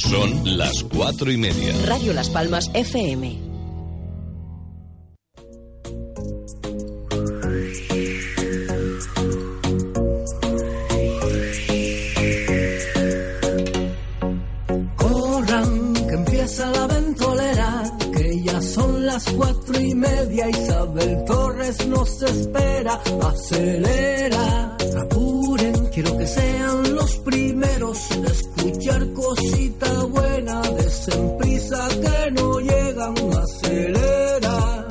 Son las cuatro y media. Radio Las Palmas FM. Corran, que empieza la ventolera, que ya son las cuatro y media. Isabel Torres nos espera, acelera, apuren, quiero que sean los primeros en escuchar cosita buena, desen prisa que no llegan, acelera.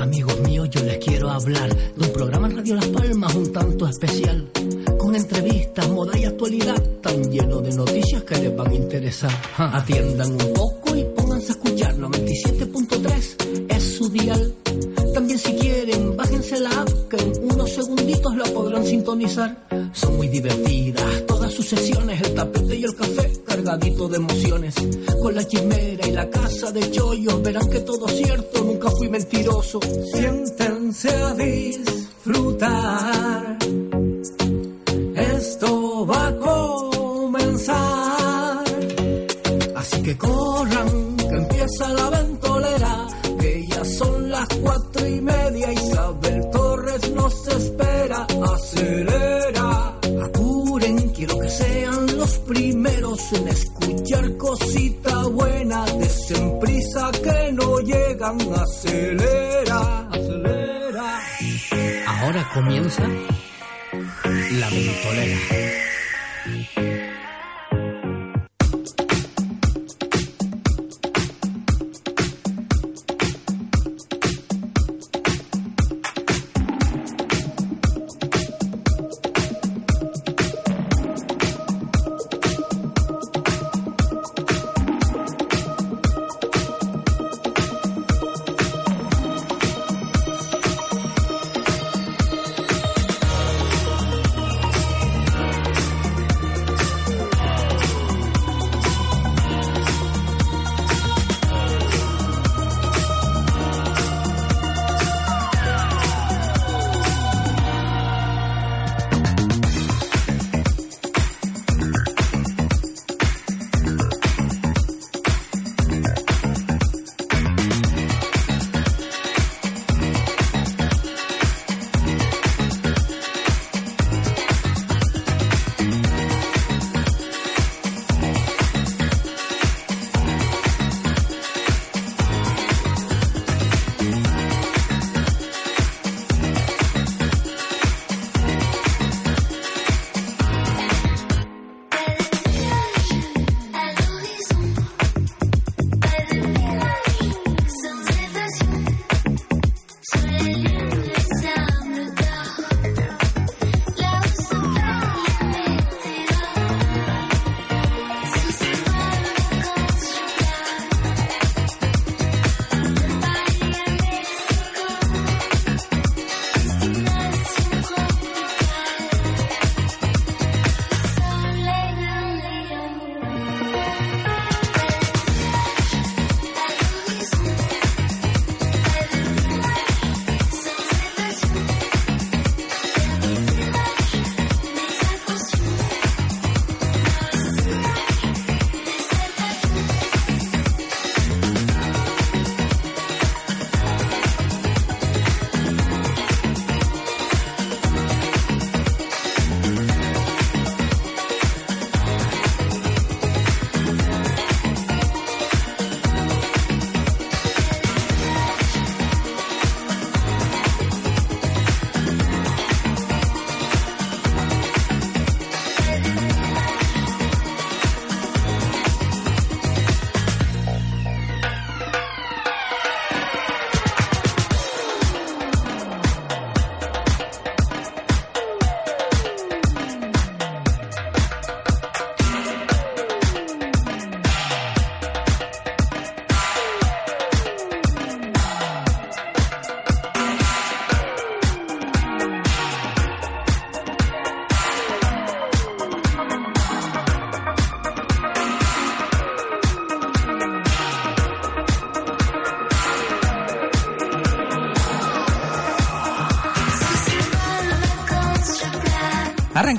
Amigos míos, yo les quiero hablar de un programa en Radio Las Palmas un tanto especial, con entrevistas, moda y actualidad, tan lleno de noticias que les van a interesar. Ja, Atiendan un poco y pónganse a escuchar 97.3 es su dial. También si quieren, bájense la app que en unos segunditos la podrán sintonizar. Son muy divertidas todas sus sesiones, el tapete y el café cargadito de emociones. Con la chimera y la casa de chollos verán que todo es cierto, nunca fui mentiroso. Siéntense a disfrutar. Esto va a comenzar. Así que corran, que empieza la ventolera, comienza la ventolera.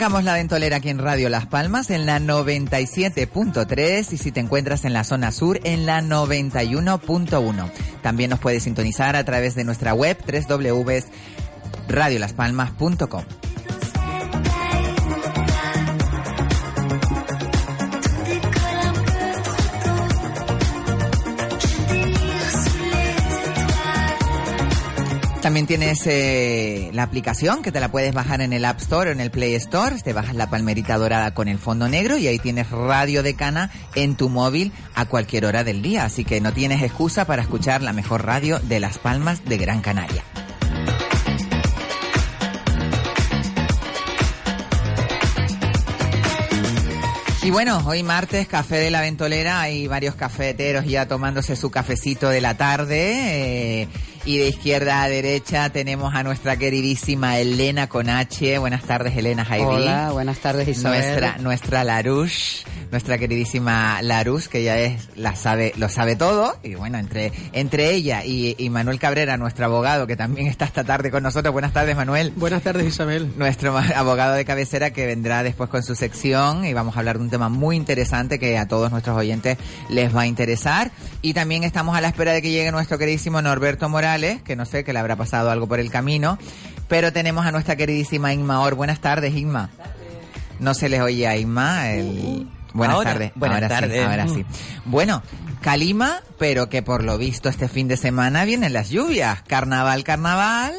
Arrancamos la ventolera aquí en Radio Las Palmas en la 97.3 y si te encuentras en la zona sur en la 91.1. También nos puedes sintonizar a través de nuestra web www.radiolaspalmas.com. También tienes eh, la aplicación que te la puedes bajar en el App Store o en el Play Store. Te bajas la palmerita dorada con el fondo negro y ahí tienes Radio de Cana en tu móvil a cualquier hora del día. Así que no tienes excusa para escuchar la mejor radio de Las Palmas de Gran Canaria. Y bueno, hoy martes, café de la ventolera, hay varios cafeteros ya tomándose su cafecito de la tarde. Eh, y de izquierda a derecha tenemos a nuestra queridísima Elena con H. Buenas tardes, Elena Jaidi. Hola, buenas tardes, Isabel. Nuestra, nuestra Larouche, nuestra queridísima Larouche, que ya es, la sabe, lo sabe todo. Y bueno, entre, entre ella y, y Manuel Cabrera, nuestro abogado, que también está esta tarde con nosotros. Buenas tardes, Manuel. Buenas tardes, Isabel. Nuestro abogado de cabecera que vendrá después con su sección y vamos a hablar de un tema muy interesante que a todos nuestros oyentes les va a interesar. Y también estamos a la espera de que llegue nuestro queridísimo Norberto Morales que no sé, que le habrá pasado algo por el camino. Pero tenemos a nuestra queridísima Inma Or. Buenas tardes, Inma. No se les oye a Inma. El... Buenas Ahora, tardes. buenas ahora tardes. sí, ahora sí. Bueno, Calima, pero que por lo visto este fin de semana vienen las lluvias. Carnaval, carnaval.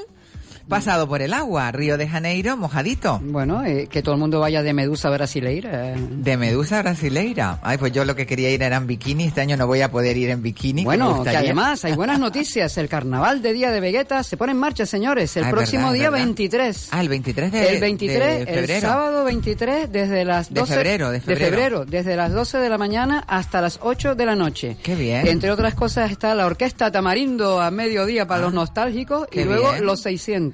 Pasado por el agua. Río de Janeiro, mojadito. Bueno, eh, que todo el mundo vaya de Medusa brasileira. De Medusa brasileira. Ay, pues yo lo que quería ir era en bikini. Este año no voy a poder ir en bikini. Bueno, que además hay buenas noticias. El carnaval de Día de Vegeta se pone en marcha, señores, el Ah, próximo verdad, día verdad. 23. Ah, el 23 de, el 23, de el febrero. sábado 23, desde las De 12 febrero, de febrero. desde las 12 de la mañana hasta las 8 de la noche. Qué bien. Entre otras cosas está la orquesta Tamarindo a mediodía para los nostálgicos y luego bien. los 600.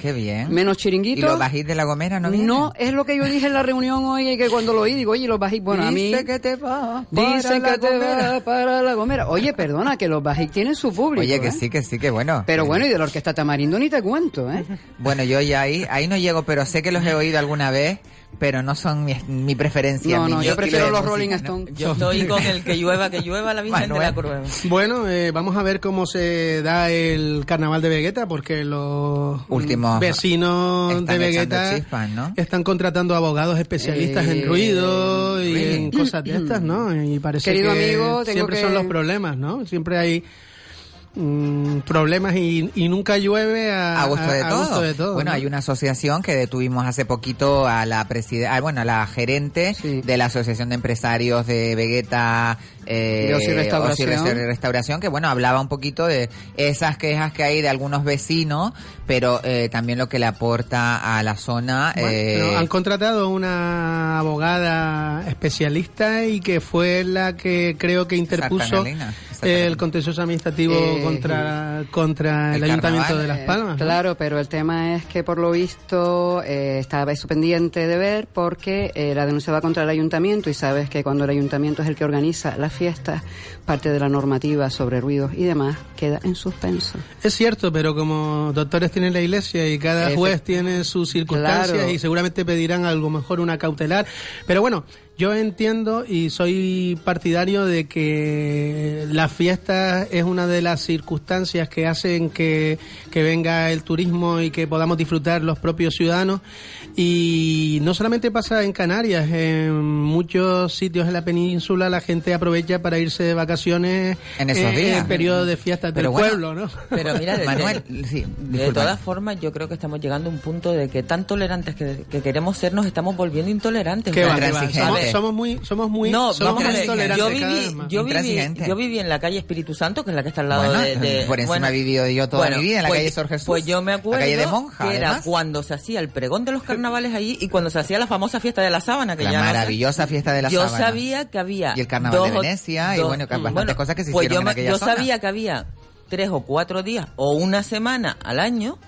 Qué bien. Menos ¿Y chiringuito. los bajís de la Gomera no vienen? No, es lo que yo dije en la reunión hoy, y que cuando lo oí, digo, oye, los bajic, bueno, a mí... Que te va Dicen que te va para la gomera. Oye, perdona, que los bajic tienen su público. Oye, que ¿eh? sí, que sí, que bueno. Pero bueno, y de la orquesta Tamarindo ni te cuento, ¿eh? Bueno, yo ya ahí, ahí no llego, pero sé que los he oído alguna vez, pero no son mi, mi preferencia. No, no, yo prefiero de los Rolling. Stones. Yo estoy con el que llueva, que llueva la Virgen de Manuel. la Curva. Bueno, eh, vamos a ver cómo se da el carnaval de Vegeta, porque los Últimos vecinos de Vegeta chispas, ¿no? están contratando abogados especialistas Eh, en ruido y really? en cosas de estas, ¿no? Y parece Querido que amigo, tengo siempre que- son los problemas, ¿no? Siempre hay mm, problemas y, y nunca llueve a, A gusto de, a todo. gusto de todo, Bueno, ¿no? hay una asociación que detuvimos hace poquito a la presidenta, bueno, a la gerente Sí. de la Asociación de Empresarios de Vegeta eh, Ocio y Restauración. Ocio y Resta- Restauración, que bueno, hablaba un poquito de esas quejas que hay de algunos vecinos, pero eh, también lo que le aporta a la zona. Bueno, eh, pero han contratado una abogada especialista y que fue la que creo que interpuso el contencioso administrativo Eh, contra, contra el, el Ayuntamiento carnaval. de Las Palmas. ¿no? Claro, pero el tema es que por lo visto eh, estaba eso pendiente de ver porque eh, la denuncia va contra el ayuntamiento y sabes que cuando el ayuntamiento es el que organiza las fiestas, parte de la normativa sobre ruidos y demás queda en suspenso. Es cierto, pero como doctores tiene la iglesia y cada Efe- juez tiene sus circunstancias Claro. y seguramente pedirán algo mejor una cautelar. Pero bueno, yo entiendo y soy partidario de que la fiesta es una de las circunstancias que hacen que, que venga el turismo y que podamos disfrutar los propios ciudadanos. Y no solamente pasa en Canarias, en muchos sitios en la península la gente aprovecha para irse de vacaciones En esos eh, días. en periodo de fiestas Pero del bueno, pueblo, ¿no? Pero mira, de, Manuel, de- sí, de disculpa. todas formas, yo creo que estamos llegando a un punto de que tan tolerantes que, que queremos ser, nos estamos volviendo intolerantes. ¿Qué va. Somos, somos muy, somos muy, no, somos muy intolerantes yo viví, yo viví, Intransigente. yo viví en la calle Espíritu Santo, que es la que está al lado Bueno, de, de- por encima bueno, he vivido yo toda bueno, mi vida en la pues- calle Sor Jesús. Pues yo me La acuerdo calle de Monja, que era además. cuando se hacía el pregón de los carnavales allí y cuando se hacía la famosa fiesta de la sábana, que La ya no sé. maravillosa fiesta de la yo sábana. sabía que había Y el carnaval de dos o- Venecia y bueno, que bastantes cosas que se pues hicieron yo en aquella yo zona. sabía que había tres o cuatro días o una semana al año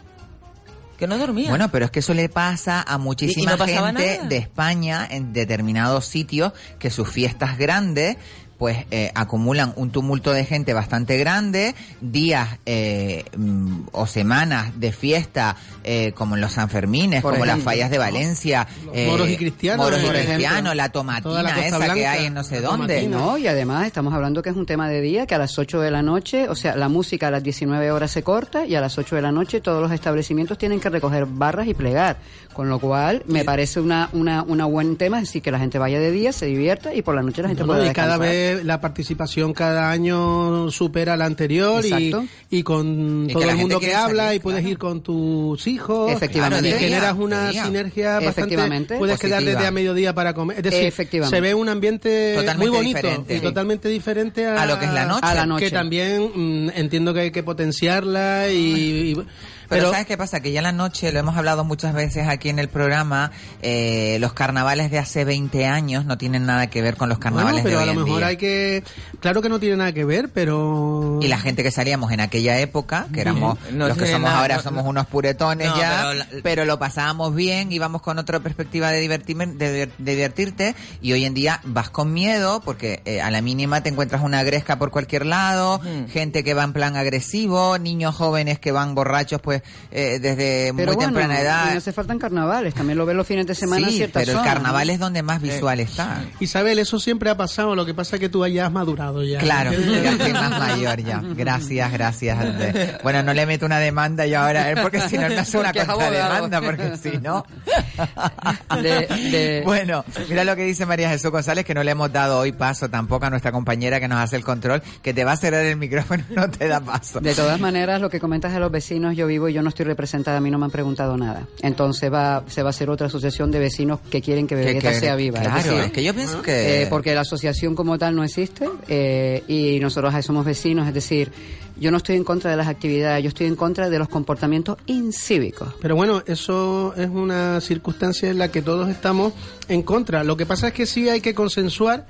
que no dormía. Bueno, pero es que eso le pasa a muchísima Y- y no pasaba gente nada. de España en determinados sitios que sus fiestas grandes pues eh, acumulan un tumulto de gente bastante grande, días eh, mm, o semanas de fiesta eh, como en los Sanfermines, Por como las fallas de Valencia, Los moros y cristianos, moros y cristianos, la tomatina esa que hay en no sé dónde. No, y además estamos hablando que es un tema de día, que a las 8 de la noche, o sea, la música a las 19 horas se corta y a las 8 de la noche todos los establecimientos tienen que recoger barras y plegar. Con lo cual, me parece una, una, una buen tema, es decir, que la gente vaya de día, se divierta y por la noche la gente No, pueda y cada descansar. La participación cada año supera la anterior y, y con Y todo el mundo que habla salir, y puedes claro. ir con tus hijos Efectivamente. y generas una de día. sinergia bastante Efectivamente. puedes quedar desde a mediodía para comer es decir Efectivamente. se ve un ambiente Totalmente muy bonito diferente. y totalmente diferente a, A lo que es la noche. A la noche. que también mm, entiendo que hay que potenciarla y, y- Pero, ¿sabes qué pasa? Que ya la noche, lo hemos hablado muchas veces aquí en el programa, eh, los carnavales de hace 20 años no tienen nada que ver con los carnavales bueno, pero de a hoy lo en mejor día. hay que claro que no tiene nada que ver pero Y la gente que salíamos en aquella época, que éramos No los que somos nada- ahora no- somos no- unos puretones ya, pero lo pasábamos bien, íbamos con otra perspectiva de, divertirme- de, diver- de divertirte y hoy en día vas con miedo porque eh, a la mínima te encuentras una gresca por cualquier lado, gente que va en plan agresivo, niños jóvenes que van borrachos pues eh, desde Pero muy bueno, temprana y edad. no hace falta en carnavales, también lo ven los fines de semana Sí, ciertas pero el zonas, carnaval ¿no? es donde más visual está. Isabel, eso siempre ha pasado, lo que pasa es que tú ya has madurado ya. Claro, ya estoy más mayor ya. Gracias, gracias. De- Bueno, no le meto una demanda yo ahora porque si no me hace una contrademanda, porque si no. De- de- Bueno, mira lo que dice María Jesús González, que no le hemos dado hoy paso tampoco a nuestra compañera que nos hace el control, que te va a cerrar el micrófono y no te da paso. De todas maneras, lo que comentas de los vecinos, yo vivo y yo no estoy representada, a mí no me han preguntado nada. Entonces va, se va a hacer otra asociación de vecinos que quieren que Que- Vegueta que- sea viva. Claro, es decir, es que yo pienso que... eh, porque la asociación como tal no existe eh, y nosotros somos vecinos, es decir, yo no estoy en contra de las actividades, yo estoy en contra de los comportamientos incívicos. Pero bueno, eso es una circunstancia en la que todos estamos en contra. Lo que pasa es que sí hay que consensuar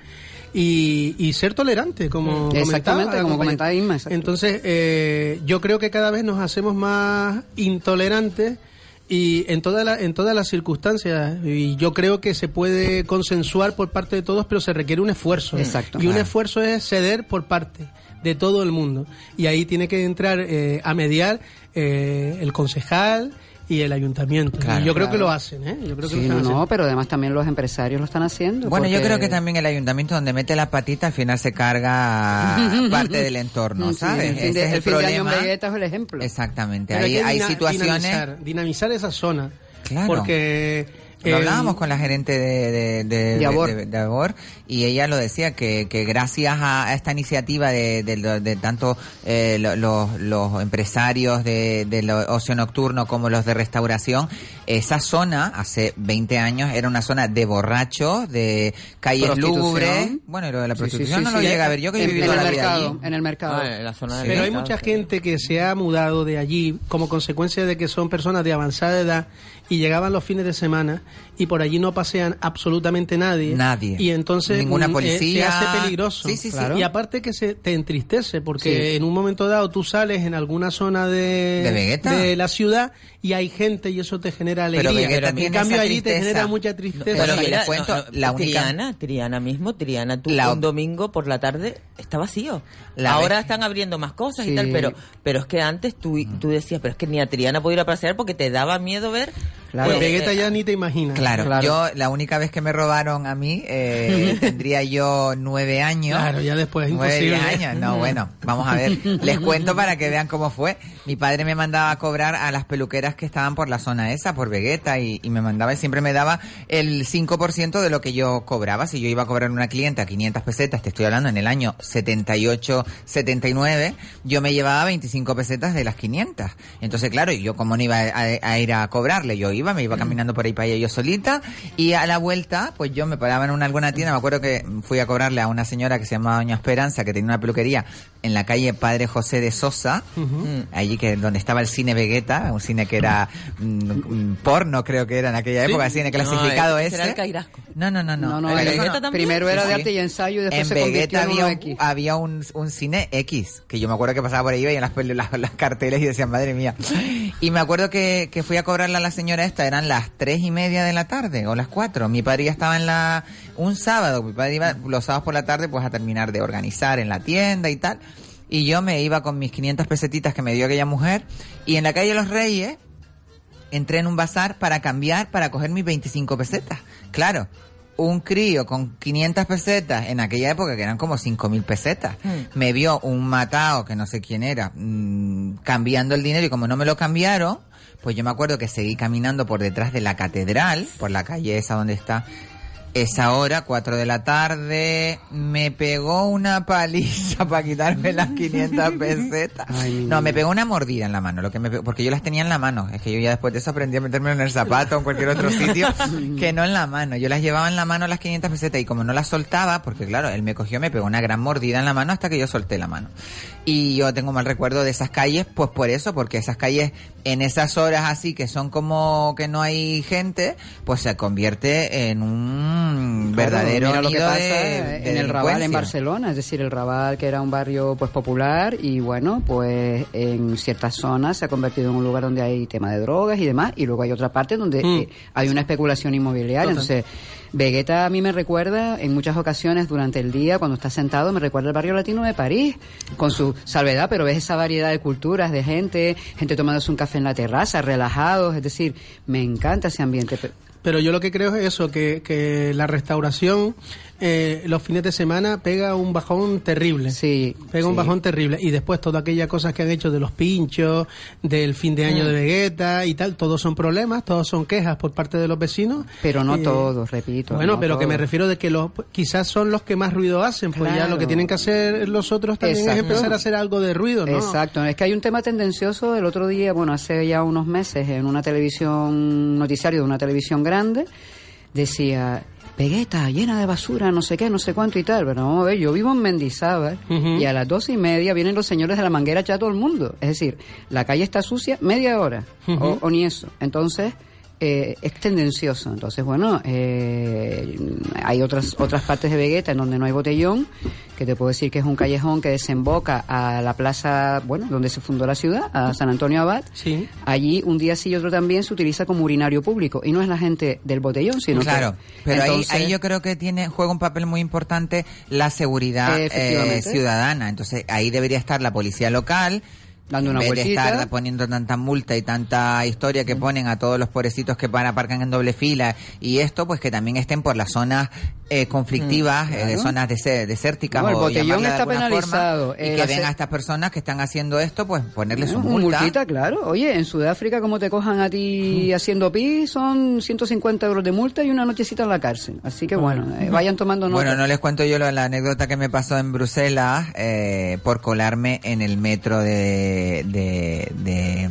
y, y ser tolerante, como Exactamente, comentaba como comentaba Inma. Entonces, eh, yo creo que cada vez nos hacemos más intolerantes y en todas las en todas las circunstancias y yo creo que se puede consensuar por parte de todos pero se requiere un esfuerzo. Exacto. y un esfuerzo es ceder por parte de todo el mundo. Y ahí tiene que entrar eh, a mediar eh, el concejal y el ayuntamiento Claro, y yo creo que lo hacen ¿eh? yo creo que Sí, lo no, están no, haciendo. pero además también los empresarios lo están haciendo. Bueno, yo creo que también el ayuntamiento donde mete la patita al final se carga parte del entorno, Sí, ¿sabes? el fin Ese de, es el el de problema. Es el ejemplo. Exactamente. Pero Hay, que hay dina- situaciones... dinamizar, dinamizar esa zona Claro. porque Lo hablábamos con la gerente de, de, de, De Abor. de- de Abor, y ella lo decía que, que gracias a, esta iniciativa de, de- de tanto eh, lo- los, los empresarios de, del ocio nocturno como los de restauración, esa zona hace 20 años era una zona de borrachos, de calles lubres. Bueno, y lo de la Sí, sí, prostitución sí, no sí. lo llega a ver. Yo que he vivido en el la vida mercado, allí. en el mercado. Ah, en la zona Pero hay mucha sí. gente que se ha mudado de allí como consecuencia de que son personas de avanzada edad y llegaban los fines de semana y por allí no pasean absolutamente nadie. Nadie. Y entonces Ninguna mm, eh, policía. se hace peligroso. Sí, sí, sí. Y aparte que se te entristece porque en un momento dado tú sales en alguna zona de, ¿De de la ciudad y hay gente y eso te genera alegría. Pero Vegueta en tiene cambio allí te genera mucha tristeza. Pero Pero mira, les cuento, no, no, la única- Triana, Triana mismo, Triana, tú La- un domingo por la tarde está vacío. La Ahora vez- están abriendo más cosas Sí. y tal, pero pero es que antes tú, tú decías, pero es que ni a Triana puedo ir a pasear porque te daba miedo ver. Claro. Pues Vegueta eh, ya ni te imaginas. Claro, Claro. yo la única vez que me robaron a mí eh, tendría yo nueve años. Claro, ya después es Nueve, imposible. diez años. No, bueno, vamos a ver. Les cuento para que vean cómo fue. Mi padre me mandaba a cobrar a las peluqueras que estaban por la zona esa, por Vegueta, y, y me mandaba y siempre me daba el 5% de lo que yo cobraba. Si yo iba a cobrar a una clienta 500 pesetas, te estoy hablando en el año 78, 79, yo me llevaba 25 pesetas de las 500. Entonces, claro, yo como no iba a, a ir a cobrarle, yo iba, me iba caminando por ahí para allá yo solita, y a la vuelta, pues yo me paraba en una alguna tienda, me acuerdo que fui a cobrarle a una señora que se llamaba Doña Esperanza, que tenía una peluquería en la calle Padre José de Sosa, mm, allí que donde estaba el cine Vegueta, un cine que era mm, mm, porno creo que era en aquella época, el cine clasificado ese ese. será el Cairasco. No, no, no, no. El en primero era Sí, de sí. arte y ensayo y después en se en había, un, X. había un, un cine X, que yo me acuerdo que pasaba por ahí, veía las, las, las carteles y decían, madre mía. Y me acuerdo que, que fui a cobrarle a la señora esta, eran las tres y media media de la tarde o las cuatro. Mi padre ya estaba en la, un sábado, mi padre iba los sábados por la tarde pues a terminar de organizar en la tienda y tal. Y yo me iba con mis 500 pesetitas que me dio aquella mujer y en la calle Los Reyes entré en un bazar para cambiar, para coger mis 25 pesetas. Claro, un crío con 500 pesetas en aquella época, que eran como 5.000 pesetas, me vio un matao, que no sé quién era, mm, cambiando el dinero y como no me lo cambiaron, pues yo me acuerdo que seguí caminando por detrás de la catedral, por la calle esa donde está esa hora, 4 de la tarde, me pegó una paliza para quitarme las 500 pesetas. Ay, no, me pegó una mordida en la mano, lo que me pegó- porque yo las tenía en la mano. Es que yo ya después de eso aprendí a meterme en el zapato o en cualquier otro sitio que no en la mano. Yo las llevaba en la mano las 500 pesetas y como no las soltaba, porque claro, él me cogió, me pegó una gran mordida en la mano hasta que yo solté la mano. Y yo tengo mal recuerdo de esas calles, pues por eso, porque esas calles en esas horas así que son como que no hay gente, pues se convierte en un verdadero Mira lo que pasa de- de en el Raval en. Barcelona, es decir, el Raval que era un barrio pues popular y bueno, pues en ciertas zonas se ha convertido en un lugar donde hay tema de drogas y demás y luego hay otra parte donde Mm. eh, hay una especulación inmobiliaria, Total. entonces Vegeta a mí me recuerda en muchas ocasiones durante el día cuando está sentado me recuerda el barrio latino de París con su salvedad, pero ves esa variedad de culturas, de gente, gente tomándose un café en la terraza, relajados, es decir, me encanta ese ambiente. Pe- Pero yo lo que creo es eso, que, que la restauración eh, los fines de semana pega un bajón terrible. Sí, Pega un bajón terrible. Y después todas aquellas cosas que han hecho de los pinchos, del fin de Mm. año de Vegeta y tal, todos son problemas, todos son quejas por parte de los vecinos. Pero no Eh, todos, repito. Bueno, no pero que me refiero de que los quizás son los que más ruido hacen, pues ya lo que tienen que hacer los otros también Exacto. es empezar a hacer algo de ruido, ¿no? Exacto, es que hay un tema tendencioso el otro día, bueno, hace ya unos meses en una televisión, noticiario de una televisión grande, decía, Vegeta llena de basura, no sé qué, no sé cuánto y tal, pero vamos a ver, yo vivo en Mendizábal y a las doce y media vienen los señores de la manguera a echar a todo el mundo, es decir, la calle está sucia media hora, o, o ni eso, entonces... eh, es tendencioso, entonces bueno, eh, hay otras otras partes de Vegeta en donde no hay botellón, que te puedo decir que es un callejón que desemboca a la plaza, bueno, donde se fundó la ciudad, a San Antonio Abad. Sí. Allí un día sí y otro también se utiliza como urinario público y no es la gente del botellón, sino Claro, que pero ahí, entonces- ahí yo creo que tiene juega un papel muy importante la seguridad eh, ciudadana. Entonces ahí debería estar la policía local. Dando una en vez de vueltita. estar poniendo tanta multa y tanta historia que ponen a todos los pobrecitos que van aparcan en doble fila y esto pues que también estén por las zonas eh, conflictivas, eh, claro. zonas dese- desérticas No, el botellón de está penalizado. forma, y El que ven a estas personas que están haciendo esto pues ponerles su Un multa. multita, claro. Oye, en Sudáfrica, como te cojan a ti haciendo pis, son 150 euros de multa y una nochecita en la cárcel. Así que bueno, eh, vayan tomando nota. Bueno, no les cuento yo lo- la anécdota que me pasó en Bruselas eh, por colarme en el metro de, de, de,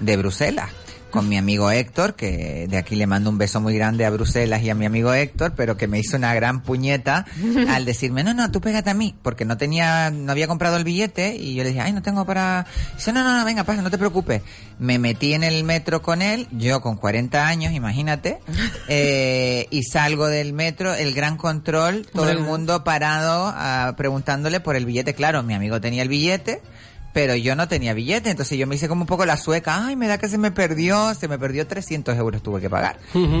de Bruselas con mi amigo Héctor, que de aquí le mando un beso muy grande a Bruselas y a mi amigo Héctor, pero que me hizo una gran puñeta al decirme, no, no, tú pégate a mí, porque no tenía, no había comprado el billete y yo le dije, ay, no tengo para... Dice, no, no, no, venga, pasa, no te preocupes. Me metí en el metro con él, yo con 40 años, imagínate, eh, y salgo del metro, el gran control, todo el mundo parado ah, preguntándole por el billete. Claro, mi amigo tenía el billete, pero yo no tenía billete, entonces yo me hice como un poco la sueca, ay, me da que se me perdió, se me perdió 300 euros tuve que pagar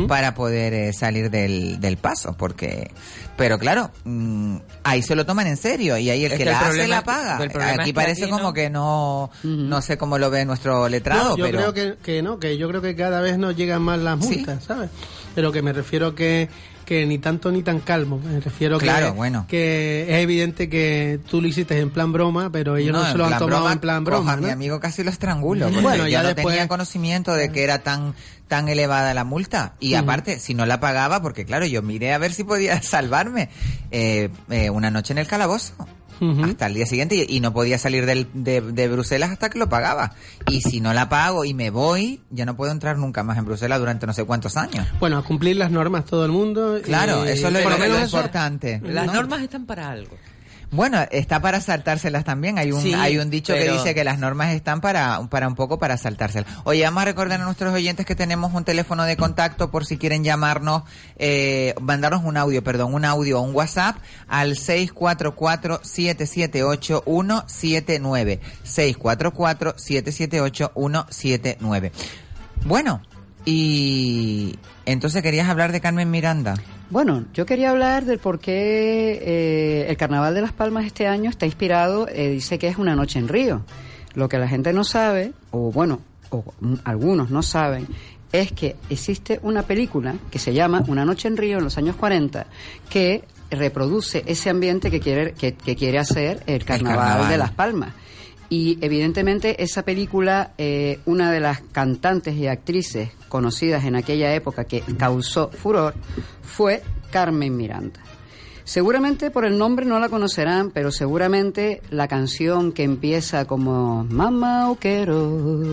para poder eh, salir del, del paso, porque, pero claro, mm, ahí se lo toman en serio y ahí el Es que, que el la hace problema la paga. Aquí es que parece aquí como no. que no, no sé cómo lo ve nuestro letrado, No, yo pero... creo que, que no, que yo creo que cada vez nos llegan más las Sí. multas, ¿sabes? Pero que me refiero que, que ni tanto ni tan calmo. Me refiero Claro, que, bueno. que es evidente que tú lo hiciste en plan broma, pero ellos no, se lo han tomado broma, en plan broma. Mi ¿no? amigo casi lo estrangulo. Bueno, yo ya no después- tenía conocimiento de que era tan tan elevada la multa. Y aparte, si no la pagaba, porque claro, yo miré a ver si podía salvarme eh, eh, una noche en el calabozo. Hasta el día siguiente y, y no podía salir del- de, de Bruselas hasta que lo pagaba. Y si no la pago y me voy, ya no puedo entrar nunca más en Bruselas durante no sé cuántos años. Bueno, a cumplir las normas todo el mundo. Claro, y- eso es lo, lo- importante. Las ¿no? normas están para algo. Bueno, está para saltárselas también. Hay un, Sí, hay un dicho que dice que las normas están para, para un poco para saltárselas. Oye, vamos a recordar a nuestros oyentes que tenemos un teléfono de contacto por si quieren llamarnos, eh, mandarnos un audio, perdón, un audio o un WhatsApp al 644-778-179. 644-778-179. Bueno, Y entonces querías hablar de Carmen Miranda. Bueno, yo quería hablar del por qué eh, el Carnaval de Las Palmas este año está inspirado, eh, dice que es una noche en Río. Lo que la gente no sabe, o bueno, o algunos no saben, es que existe una película que se llama Una noche en Río en los años 40 que reproduce ese ambiente que quiere, que, que quiere hacer el carnaval, carnaval. de Las Palmas. Y evidentemente esa película, eh, una de las cantantes y actrices conocidas en aquella época que causó furor fue Carmen Miranda. Seguramente por el nombre no la conocerán, pero seguramente la canción que empieza como Mamá Uquero,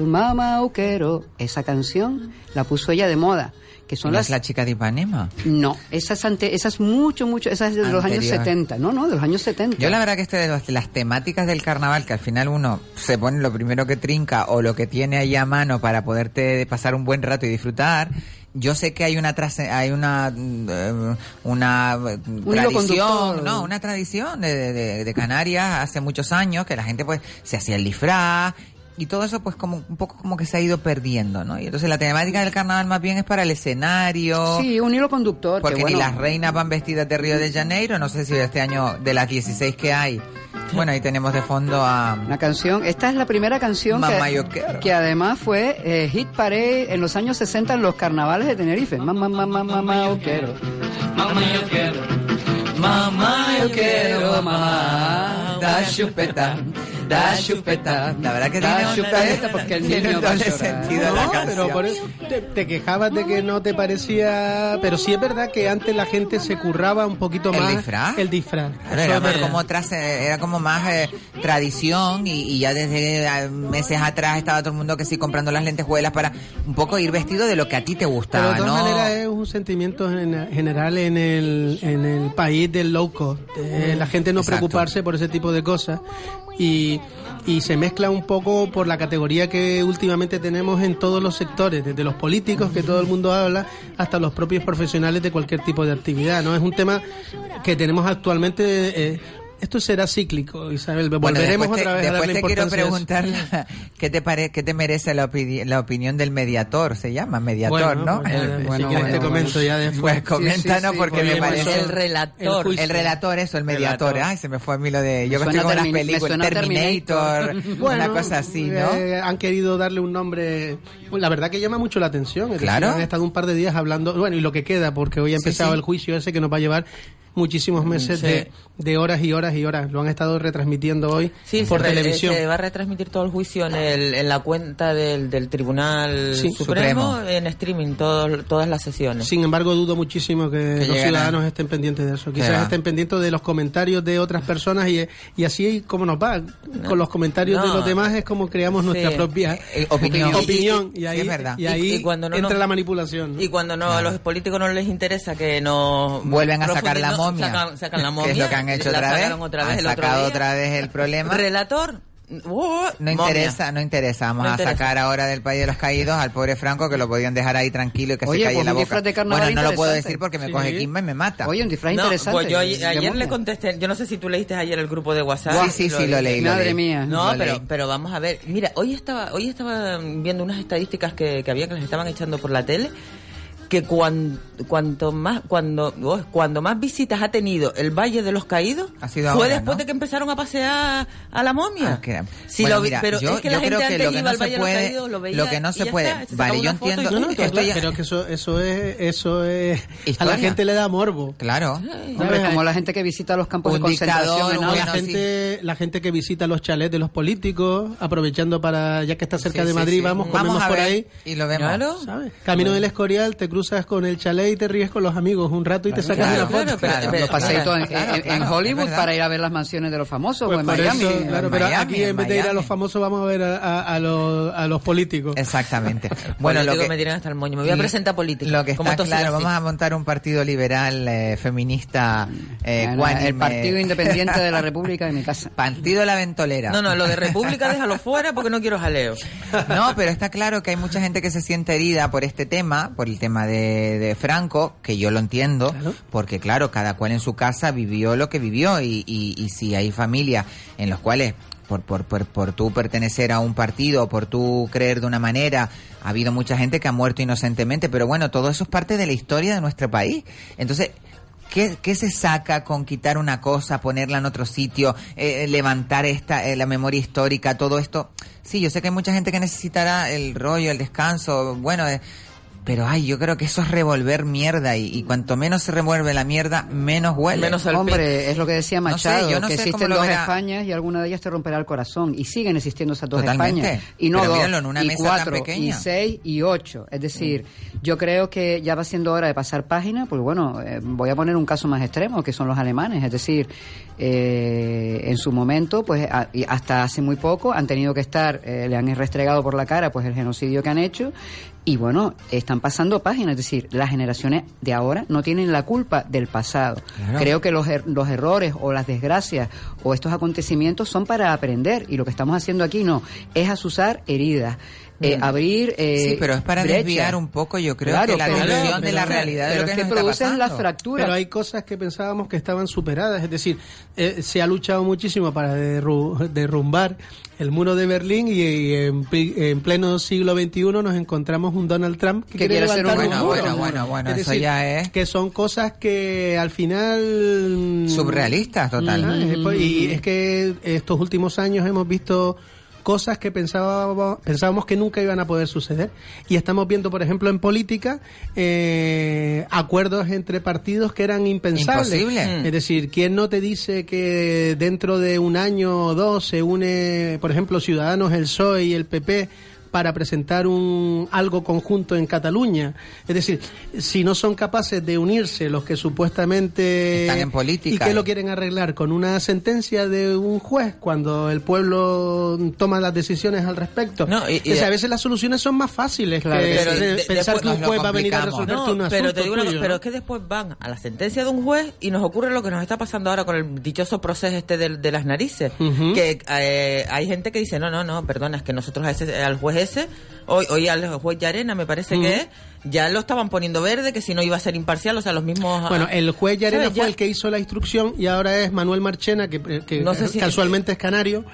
Mamá Uquero, esa canción la puso ella de moda, que son ¿No las es la chica de Ipanema? no, esas ante, esas mucho mucho, esas es de los años Anterior. 70, no, no, de los años 70. Yo la verdad que este de las temáticas del carnaval, que al final uno se pone lo primero que trinca o lo que tiene ahí a mano para poderte pasar un buen rato y disfrutar. Yo sé que hay una hay una eh, una tradición, no, una tradición de, de- de Canarias hace muchos años que la gente pues se hacía el disfraz y todo eso pues como un poco como que se ha ido perdiendo, ¿no? Y entonces la temática del carnaval más bien es para el escenario. Sí, un hilo conductor. que, Porque bueno, ni las reinas van vestidas de Río de Janeiro, no sé si este año de las 16 que hay. Bueno, ahí tenemos de fondo a... La canción, esta es la primera canción que, que además fue eh, hit parade en los años 60 en los carnavales de Tenerife. Mamá, mamá, mamá, yo quiero. Mamá, yo quiero. Mamá, yo quiero, mamá, da chupeta, da chupeta. La verdad que Da chupeta porque el niño un va a llorar. sentido la No, canción. pero por eso te, te quejabas de que no te parecía, pero sí es verdad que antes la gente se curraba un poquito ¿El más disfraz? el disfraz. Claro, Eso era, más como tras- era como más eh, tradición y, y ya desde eh, meses atrás estaba todo el mundo que sí comprando las lentejuelas para un poco ir vestido de lo que a ti te Pero gustaba, de todas ¿no? maneras es un sentimiento en- general en el, en el país del low cost. La gente no Exacto. preocuparse por ese tipo de cosas y, y se mezcla un poco por la categoría que últimamente tenemos en todos los sectores, desde los políticos que todo el mundo habla hasta los propios profesionales de cualquier tipo de actividad. ¿no? Es un tema que tenemos actualmente... eh, esto será cíclico, Isabel. Bueno, Volveremos después te, otra vez a después darle te quiero preguntar qué te pare, qué te merece la, opini- la opinión del mediator, se llama mediator, Bueno, ¿no? pues, El- eh, si bueno, quieres bueno, te comento bueno. ya después. pues coméntanos sí, porque porque me parece El relator. juicio. el relator eso, el mediator. Relator. Ay, se me fue a mí lo de yo suena estoy con las me películas suena Terminator, Terminator. una cosa así, ¿no? eh, han querido darle un nombre. la verdad que llama mucho la atención. Es decir, Claro. han estado un par de días hablando. Bueno, y lo que queda, porque hoy ha Sí, empezado sí. el juicio ese que nos va a llevar muchísimos meses Sí. de, de horas y horas y horas. Lo han estado retransmitiendo hoy Sí, por se, re- televisión. se va a retransmitir todo el juicio en, el, en la cuenta del, del Tribunal Sí, Supremo, Supremo. en streaming, todo- todas las sesiones. Sin embargo, dudo muchísimo que, los llegará. ciudadanos estén pendientes de eso. Quizás estén pendientes de los comentarios de otras personas y, y así como nos va. Con los comentarios de los demás es como creamos Sí. nuestra propia Eh, opinión. opinión. Sí, Y ahí, es verdad. y ahí Y- y cuando no entra nos- la manipulación. ¿no? Y cuando no a los políticos no les interesa que nos Vuelven a sacar la momia. Sacan, sacan la momia. es lo que han hecho la otra vez. sacaron otra vez han sacado otra vez el problema. Relator. uh, No momia. interesa, no interesa. Vamos No a sacar ahora del país de los caídos al pobre Franco que lo podían dejar ahí tranquilo y que Oye, se calle pues la boca. de bueno, no lo puedo decir porque me Sí. coge Kimba y me mata. Oye, un disfraz No, interesante. pues yo ayer, le contesté, yo no sé si tú leíste ayer el grupo de WhatsApp. sí, sí, sí, lo leí. lo Madre leí. mía. No, Lo pero, leí. pero vamos a ver. Mira, hoy estaba, hoy estaba viendo unas estadísticas que, que había que les estaban echando por la tele que cuan- cuanto más cuando oh, cuando más visitas ha tenido el Valle de los Caídos Ha sido fue ahora, después ¿no? de que empezaron a pasear a la momia. Ah, que- bueno, lo vi- mira, pero yo, es que yo la gente creo que antes lo que iba no al se Valle de puede, los Caídos, lo veía lo que no se puede, está, se vale, yo entiendo, No, no, que pero, esto ya- pero que eso, eso es, eso es, a la gente le da morbo. claro, Hombre, ¿Sabes? como la gente que visita los campos Un de concentración dictador, la gente, la gente que visita los chalets de los políticos, aprovechando para, ya que está cerca Sí, de Madrid, sí. vamos, comemos por ahí. y lo vemos. Camino del Escorial, te cruzas con el chalet y te ríes con los amigos un rato y te sacas claro, una foto. claro, pero- Claro, pero- Los paseitos en, Claro, en- en claro, Hollywood para ir a ver las mansiones de los famosos Pues o en Miami. eso, claro, pero Miami, aquí en en vez de ir a los famosos vamos a ver a, a- a los, a los políticos. Exactamente. Bueno, lo que, me tiran hasta el moño. Me voy a presentar político. Lo que como está claro, vamos a montar un partido liberal eh, feminista eh, el. Partido Independiente de la República de mi casa. Partido La Ventolera. No, no, lo de República déjalo fuera porque no quiero jaleo. No, pero está claro que hay mucha gente que se siente herida por este tema, por el tema de, de Franco, que yo lo entiendo, Claro. porque claro, cada cual en su casa vivió lo que vivió y, y, y si hay familias en las cuales por, por, por, por tú pertenecer a un partido, por tú creer de una manera. Ha habido mucha gente que ha muerto inocentemente, pero bueno, todo eso es parte de la historia de nuestro país. Entonces, ¿Qué, ¿Qué, se saca con quitar una cosa, ponerla en otro sitio, eh, levantar esta, eh, la memoria histórica, todo esto? Sí, yo sé que hay mucha gente que necesitará el rollo, el descanso, bueno, eh, pero ay, yo creo que eso es revolver mierda y, y cuanto menos se revuelve la mierda, menos huele. Menos al Hombre, es lo que decía No sé, Machado, yo no que sé existen dos verá. Españas y alguna de ellas te romperá el corazón. Y siguen existiendo esas dos Totalmente. Españas. Y no Pero dos, míralo, en una y mesa tan cuatro, pequeña. y seis, y ocho. Es decir, yo creo que ya va siendo hora de pasar página, pues bueno, eh, voy a poner un caso más extremo, que son los alemanes. Es decir, eh, en su momento, pues a- y hasta hace muy poco han tenido que estar, eh, le han restregado por la cara pues el genocidio que han hecho y bueno, están pasando páginas, es decir, las generaciones de ahora no tienen la culpa del pasado. Claro. Creo que los, er- los errores o las desgracias o estos acontecimientos son para aprender y lo que estamos haciendo aquí no, es asusar heridas. Eh, abrir eh, Sí, pero es para brechas. desviar un poco, yo creo Claro, que la pero- visión de la realidad de pero lo que, es que nos está producen las fracturas Pero hay cosas que pensábamos que estaban superadas, es decir, eh, se ha luchado muchísimo para derru- derrumbar el muro de Berlín y, y en, en pleno siglo XXI nos encontramos un Donald Trump que, quiere hacer levantar un un Bueno, muro. bueno, bueno, bueno, Es eso decir, ya es que son cosas que al final surrealistas, total. Pues, Y es que estos últimos años hemos visto cosas que pensábamos, pensábamos que nunca iban a poder suceder. Y estamos viendo, por ejemplo, en política, eh, acuerdos entre partidos que eran impensables. Imposible. Es decir, ¿quién no te dice que dentro de un año o dos se une, por ejemplo, Ciudadanos, el PSOE y el PP? Para presentar un algo conjunto en Cataluña. Es decir, si no son capaces de unirse los que supuestamente Están en política. y que lo quieren arreglar con una sentencia de un juez cuando el pueblo toma las decisiones al respecto. No, y- y- O sea, a veces las soluciones son más fáciles Claro que Pero de- pensar que un juez va a venir a resolverte No, un pero asunto te digo una tuyo, pero ¿no? es que después van a la sentencia de un juez y nos ocurre lo que nos está pasando ahora con el dichoso proceso este de, de las narices. Que eh, hay gente que dice, no, no, no, perdona, es que nosotros a ese, al juez ese, hoy, hoy al juez Yarena me parece que es, ya lo estaban poniendo verde, que si no iba a ser imparcial, o sea, los mismos... Bueno, el juez Llarena fue Ya- el que hizo la instrucción y ahora es Manuel Marchena, que, que No sé si- casualmente es canario,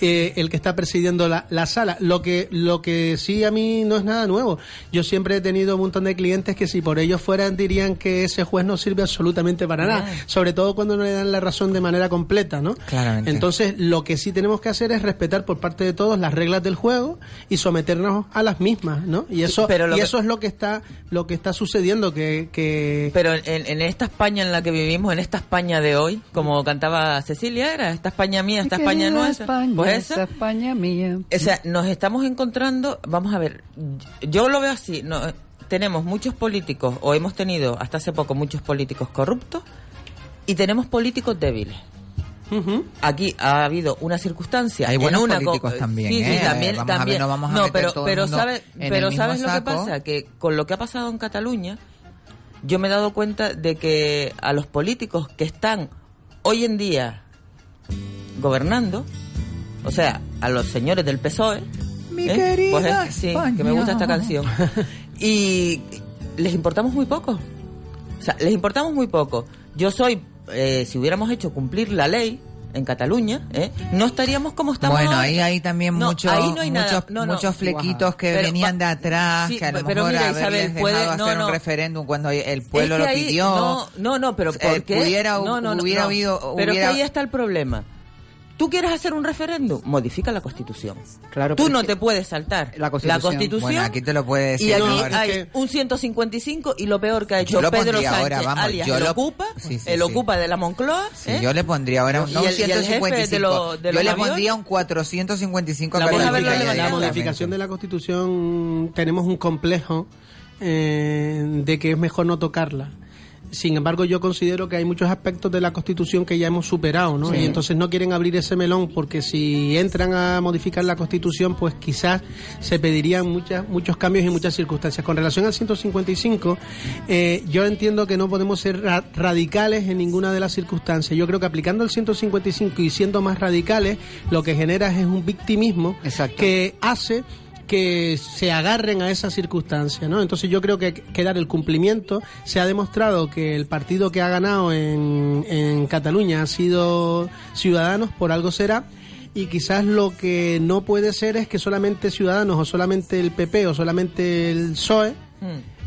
eh, el que está presidiendo la, la sala. Lo que, lo que sí a mí no es nada nuevo. Yo siempre he tenido un montón de clientes que si por ellos fueran dirían que ese juez no sirve absolutamente para nada. Sobre todo cuando no le dan la razón de manera completa, ¿no? Claramente. Entonces, lo que sí tenemos que hacer es respetar por parte de todos las reglas del juego y someternos a las mismas, ¿no? Y eso, pero y que- eso es lo que está, lo que está sucediendo, que, que Pero en, en esta España en la que vivimos, en esta España de hoy, como cantaba Cecilia, era esta España mía, esta España nuestra. España, pues esa esa, España mía. O sea, nos estamos encontrando, vamos a ver, yo lo veo así, no, tenemos muchos políticos, o hemos tenido hasta hace poco muchos políticos corruptos, y tenemos políticos débiles. Aquí ha habido una circunstancia. Hay en buenos una co- políticos también, Sí, sí, ¿eh? también. Vamos a ver, también. no vamos a no, pero, todo el pero, mundo sabes, en el pero ¿sabes lo que pasa? Que con lo que ha pasado en Cataluña, yo me he dado cuenta de que a los políticos que están hoy en día gobernando, o sea, a los señores del PSOE, Mi ¿eh? querida Pues es- sí, que me gusta esta canción, y les importamos muy poco. O sea, les importamos muy poco. Yo soy, eh, si hubiéramos hecho cumplir la ley en Cataluña, ¿eh? no estaríamos como estamos Bueno, ahí hay también No, muchos, ahí no hay nada. muchos, No, muchos flequitos que Pero venían de atrás, sí, que a lo pero mejor mira, Isabel, puede- hacer un referéndum cuando el pueblo Es que lo ahí- pidió. No, no, pero Eh, ¿por qué? hubiera no. habido- Pero es que hubiera- ahí está el problema. Tú quieres hacer un referéndum, modifica la Constitución. Claro, Tú no te puedes saltar la Constitución- Bueno, aquí te lo puede decir. y aquí hay que- un 155 y lo peor que ha hecho Pedro pondría Sánchez, ahora, vamos, alias yo el lo- ocupa, sí, sí, el sí. ocupa de la Moncloa, Sí, ¿eh? yo le pondría ahora un, no el- y el jefe de 155. lo- de yo le aviones. pondría un 455 La la la directamente. modificación de la Constitución tenemos un complejo eh, de que es mejor no tocarla. Sin embargo, yo considero que hay muchos aspectos de la Constitución que ya hemos superado, ¿no? Y entonces no quieren abrir ese melón porque si entran a modificar la Constitución, pues quizás se pedirían muchas, muchos cambios y muchas circunstancias. Con relación al 155, eh, yo entiendo que no podemos ser ra- radicales en ninguna de las circunstancias. Yo creo que aplicando el 155 y siendo más radicales, lo que genera es un victimismo Exacto. que hace que se agarren a esa circunstancia, ¿no? Entonces yo creo que hay que dar el cumplimiento. Se ha demostrado que el partido que ha ganado en, en Cataluña ha sido Ciudadanos, por algo será. y quizás lo que no puede ser es que solamente Ciudadanos o solamente el PP o solamente el PSOE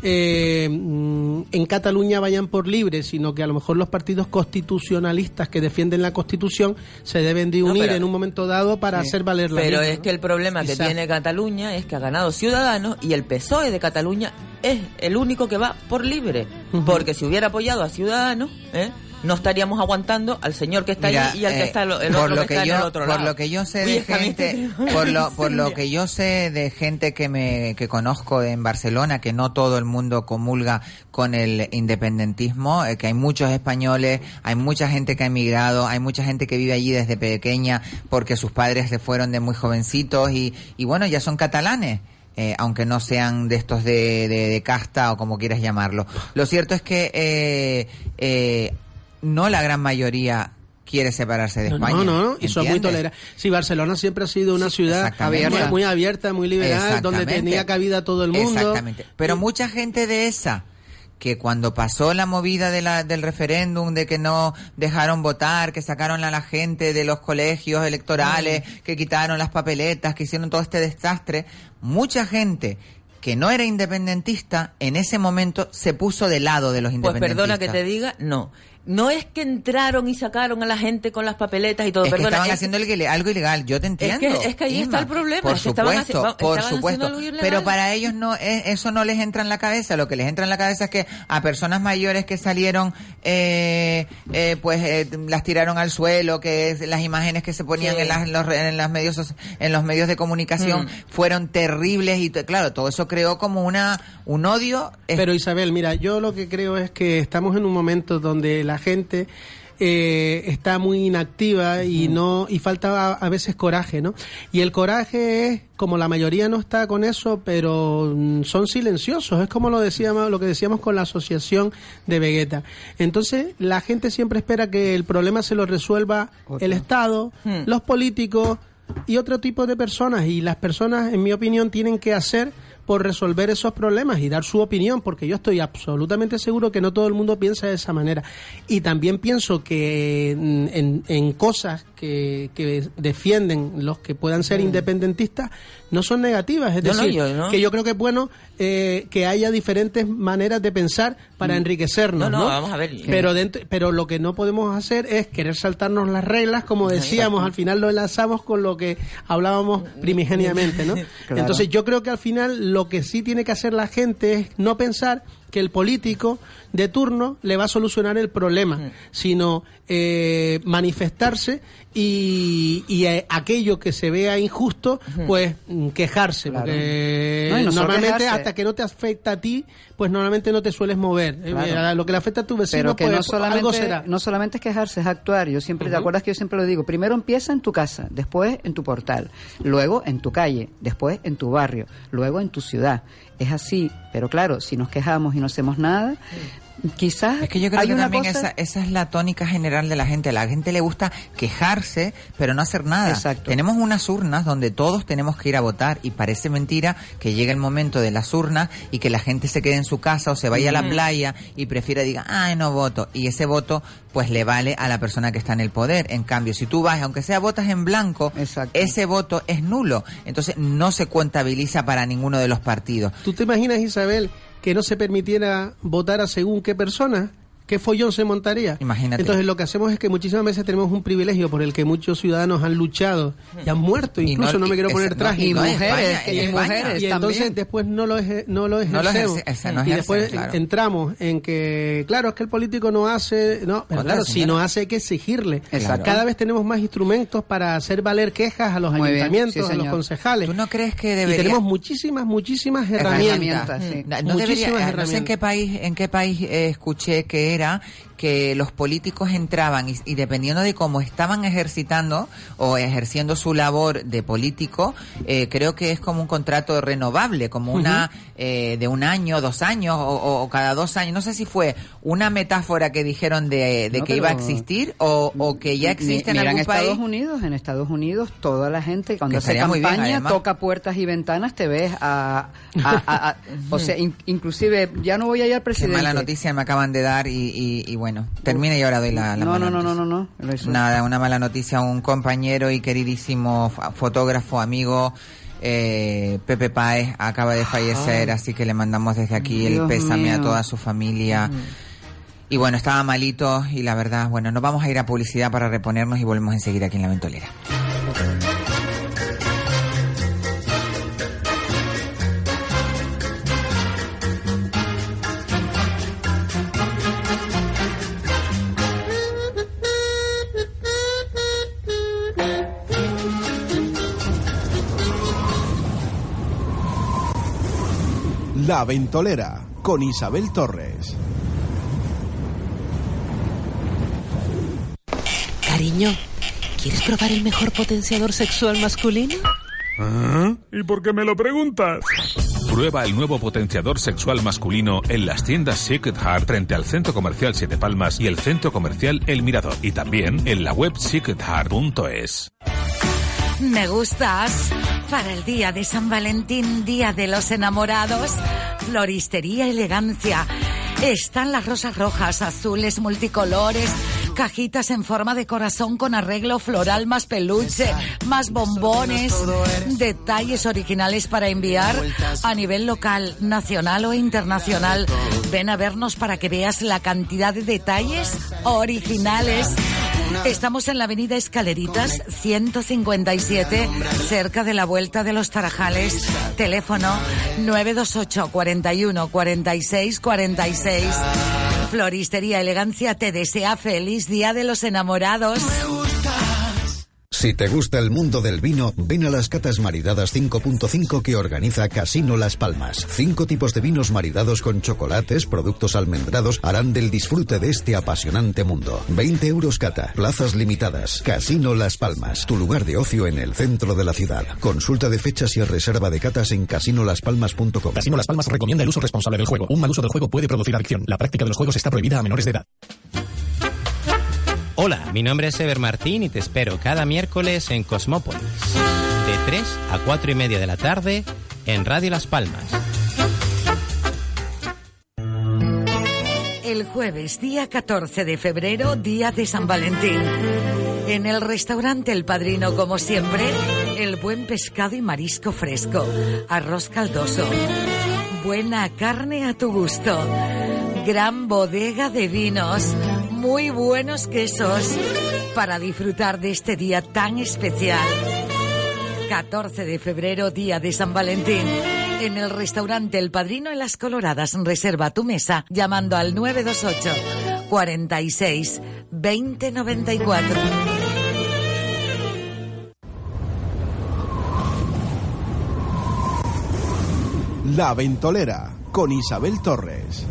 eh, mm, en Cataluña vayan por libre, sino que a lo mejor los partidos constitucionalistas que defienden la Constitución se deben de No, unir pero- en un momento dado para hacer valer la Pero es ¿no? que el problema que tiene Cataluña es que ha ganado Ciudadanos y el PSOE de Cataluña es el único que va por libre. Porque si hubiera apoyado a Ciudadanos, ¿eh? No estaríamos aguantando al señor que está Mira, allí y al que eh, está el, el por otro lo que, que está yo, en el otro por lado. lo que yo sé Uy, de gente, por lo, por lo que yo sé de gente que me que conozco en Barcelona, que no todo el mundo comulga con el independentismo, eh, que hay muchos españoles, hay mucha gente que ha emigrado, hay mucha gente que vive allí desde pequeña porque sus padres se fueron de muy jovencitos y, y bueno, ya son catalanes. eh, aunque no sean de estos de, de- de casta o como quieras llamarlo. Lo cierto es que eh, eh, no la gran mayoría quiere separarse de No, España. no, no, no, y son muy tolerantes. Sí, Barcelona siempre ha sido una ciudad muy, abierta, muy liberal, donde tenía cabida todo el mundo. Exactamente. Pero mucha gente de esa que cuando pasó la movida de la, del referéndum, de que no dejaron votar, que sacaron a la gente de los colegios electorales, que quitaron las papeletas, que hicieron todo este desastre, mucha gente que no era independentista, en ese momento se puso de lado de los Pues independentistas. perdona que te diga, no. No es que entraron y sacaron a la gente con las papeletas y todo, es que estaban es- haciendo el- algo ilegal, yo te entiendo. que- es que ahí está el problema, Por es que estaban supuesto, haci- por estaban supuesto. haciendo algo. Pero para ellos no, eh, eso no les entra en la cabeza. Lo que les entra en la cabeza es que a personas mayores que salieron, eh, eh, pues eh, las tiraron al suelo, que es- las imágenes que se ponían Sí. en, las, en los, en las medios, en los medios de comunicación Mm. fueron terribles y t- claro, todo eso creó como una un odio. Pero Isabel, mira, yo lo que creo es que estamos en un momento donde la gente eh, está muy inactiva y no y falta a, a veces coraje, ¿no? Y el coraje es como la mayoría no está con eso, pero mm, son silenciosos. Es como lo decíamos, lo que decíamos con la asociación de Vegeta. Entonces la gente siempre espera que el problema se lo resuelva el Estado, Hmm. los políticos y otro tipo de personas. Y las personas, en mi opinión, tienen que hacer por resolver esos problemas y dar su opinión, porque yo estoy absolutamente seguro que no todo el mundo piensa de esa manera. Y también pienso que mm, en, en cosas que, que defienden los que puedan ser independentistas no son negativas. Es Mm. No, decir, yo no. que yo creo que es bueno eh, que haya diferentes maneras de pensar para enriquecernos. Mm. No, No, no, vamos a ver. Pero, dentro, pero lo que no podemos hacer es querer saltarnos las reglas, como decíamos, al final lo enlazamos con lo que hablábamos primigeniamente, ¿no? Claro. Entonces yo creo que al final lo que sí tiene que hacer la gente es no pensar que el político de turno le va a solucionar el problema, sino eh, manifestarse y, y, eh, aquello que se vea injusto, pues mm, quejarse, Claro. porque No, y no solo normalmente quejarse. hasta que no te afecta a ti, pues normalmente no te sueles mover. Eh, Claro. lo que le afecta a tu vecino, Pero que pues no algo solamente, será. no solamente es quejarse, es actuar. Yo siempre, ¿te acuerdas que yo siempre lo digo? Primero empieza en tu casa, después en tu portal, luego en tu calle, después en tu barrio, luego en tu ciudad. Es así, pero claro, si nos quejamos y no hacemos nada, quizás Es que yo creo hay que una también cosa... esa, esa es la tónica general de la gente. A la gente le gusta quejarse, pero no hacer nada. Exacto. Tenemos unas urnas donde todos tenemos que ir a votar y parece mentira que llegue el momento de las urnas y que la gente se quede en su casa o se vaya a la playa y prefiera diga, ay, no voto. Y ese voto pues le vale a la persona que está en el poder. En cambio, si tú vas, aunque sea votas en blanco, Exacto. ese voto es nulo. Entonces no se contabiliza para ninguno de los partidos. ¿Tú te imaginas, Isabel, que no se permitiera votar a según qué persona? ¿Qué follón se montaría? Imagínate. Entonces lo que hacemos es que muchísimas veces tenemos un privilegio por el que muchos ciudadanos han luchado y han muerto, Y incluso no- no, me y- quiero poner trágico. y mujeres, España. mujeres. y entonces después no lo, eje- no lo No lo ejercemos. ejerce- y después claro. entramos en que, claro, es que el político no hace, no, pero claro, si no hace hay que exigirle. Exacto. Cada vez tenemos más instrumentos para hacer valer quejas a los Muy bien, ayuntamientos, sí, a los concejales. ¿Tú no crees que Y debería... tenemos muchísimas, muchísimas herramientas. Herramientas, sí. No, debería- Muchísimas eh, no sé en qué herramientas. país, en qué país eh, escuché que era que los políticos entraban y, y dependiendo de cómo estaban ejercitando o ejerciendo su labor de político, eh, creo que es como un contrato renovable, como una eh, de un año, dos años o, cada dos años. No sé si fue una metáfora que dijeron de, de No, que iba a existir o, o que ya existe en algún Estados país. Unidos, en Estados Unidos, toda la gente cuando hace bien, campaña toca puertas y ventanas, te ves a, a- a- a- o sea, in- inclusive ya no voy a ir al Qué presidente. mala noticia me acaban de dar y, y, y bueno, termina y ahora doy la, la No, mala no, no, no, no, no. Hizo. Nada, una mala noticia. Un compañero y queridísimo fotógrafo, amigo, eh, Pepe Páez, acaba de fallecer, así que le mandamos desde aquí el pésame a toda su familia. Y bueno, estaba malito y la verdad, bueno, nos vamos a ir a publicidad para reponernos y volvemos enseguida aquí en La Ventolera. La Ventolera con Isabel Torres. Cariño, ¿quieres probar el mejor potenciador sexual masculino? ¿Y por qué me lo preguntas? Prueba el nuevo potenciador sexual masculino en las tiendas Secret Heart frente al Centro Comercial Siete Palmas y el Centro Comercial El Mirador. Y también en la web secretheart.es. Me gustas. Para el día de San Valentín, día de los enamorados, floristería elegancia. Están las rosas rojas, azules, multicolores, cajitas en forma de corazón con arreglo floral más peluche, más bombones, detalles originales para enviar a nivel local, nacional o internacional. Ven a vernos para que veas la cantidad de detalles originales. Estamos en la avenida Escaleritas 157, cerca de la Vuelta de los Tarajales. Teléfono 928 41 46 46. Floristería Elegancia te desea feliz Día de los Enamorados. Si te gusta el mundo del vino, ven a las catas maridadas 5.5 que organiza Casino Las Palmas. Cinco tipos de vinos maridados con chocolates, productos almendrados harán del disfrute de este apasionante mundo. 20 euros cata, plazas limitadas. Casino Las Palmas, tu lugar de ocio en el centro de la ciudad. Consulta de fechas y reserva de catas en casinolaspalmas.com. Casino Las Palmas recomienda el uso responsable del juego. Un mal uso del juego puede producir adicción. La práctica de los juegos está prohibida a menores de edad. Hola, mi nombre es Ever Martín y te espero cada miércoles en Cosmópolis. De 3 a 4 y media de la tarde en Radio Las Palmas. El jueves, día 14 de febrero, día de San Valentín. En el restaurante El Padrino, como siempre, el buen pescado y marisco fresco, arroz caldoso, buena carne a tu gusto, gran bodega de vinos, muy buenos quesos, para disfrutar de este día tan especial. 14 de febrero, día de San Valentín. En el restaurante El Padrino en Las Coloradas, reserva tu mesa llamando al 928 46 20 94. La Ventolera con Isabel Torres.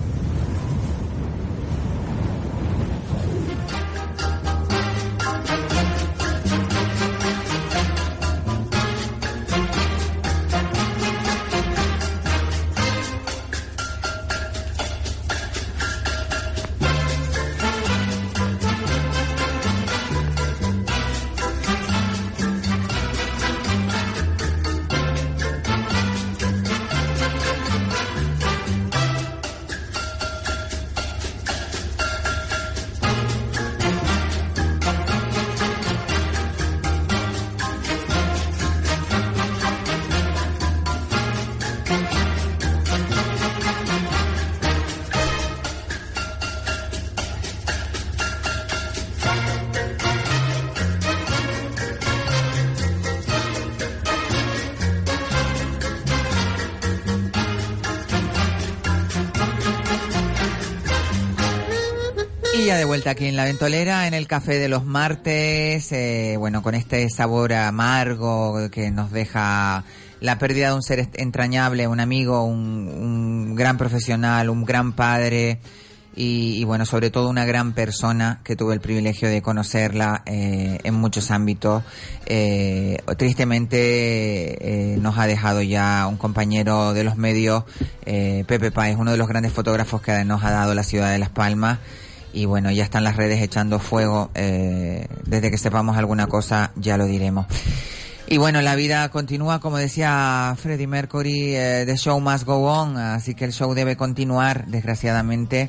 Vuelta aquí en La Ventolera, en el café de los martes, eh, bueno, con este sabor amargo que nos deja la pérdida de un ser entrañable, un amigo, un, un gran profesional, un gran padre y, y, bueno, sobre todo una gran persona que tuve el privilegio de conocerla eh, en muchos ámbitos. Eh, tristemente eh, nos ha dejado ya un compañero de los medios, eh, Pepe Páez, uno de los grandes fotógrafos que nos ha dado la ciudad de Las Palmas y bueno, ya están las redes echando fuego. eh, desde que sepamos alguna cosa, ya lo diremos. Y bueno, la vida continúa, como decía Freddie Mercury, eh, the show must go on, así que el show debe continuar, desgraciadamente.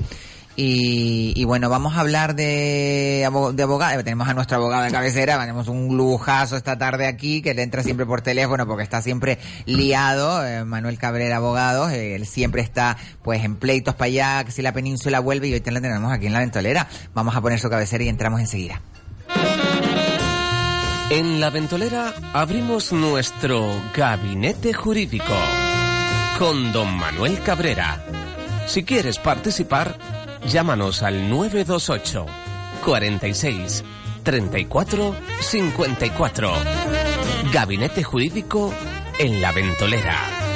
Y, bueno, vamos a hablar de, de abogado. Tenemos a nuestro abogado de cabecera, tenemos un lujazo esta tarde aquí, que le entra siempre por teléfono porque está siempre liado. eh, Manuel Cabrera, abogado, eh, él siempre está pues en pleitos para allá, que si la península vuelve y hoy te la tenemos aquí en la ventolera. Vamos a poner su cabecera y entramos enseguida. En la ventolera abrimos nuestro gabinete jurídico con don Manuel Cabrera. Si quieres participar, llámanos al 928 46 34 54. Gabinete jurídico en la ventolera.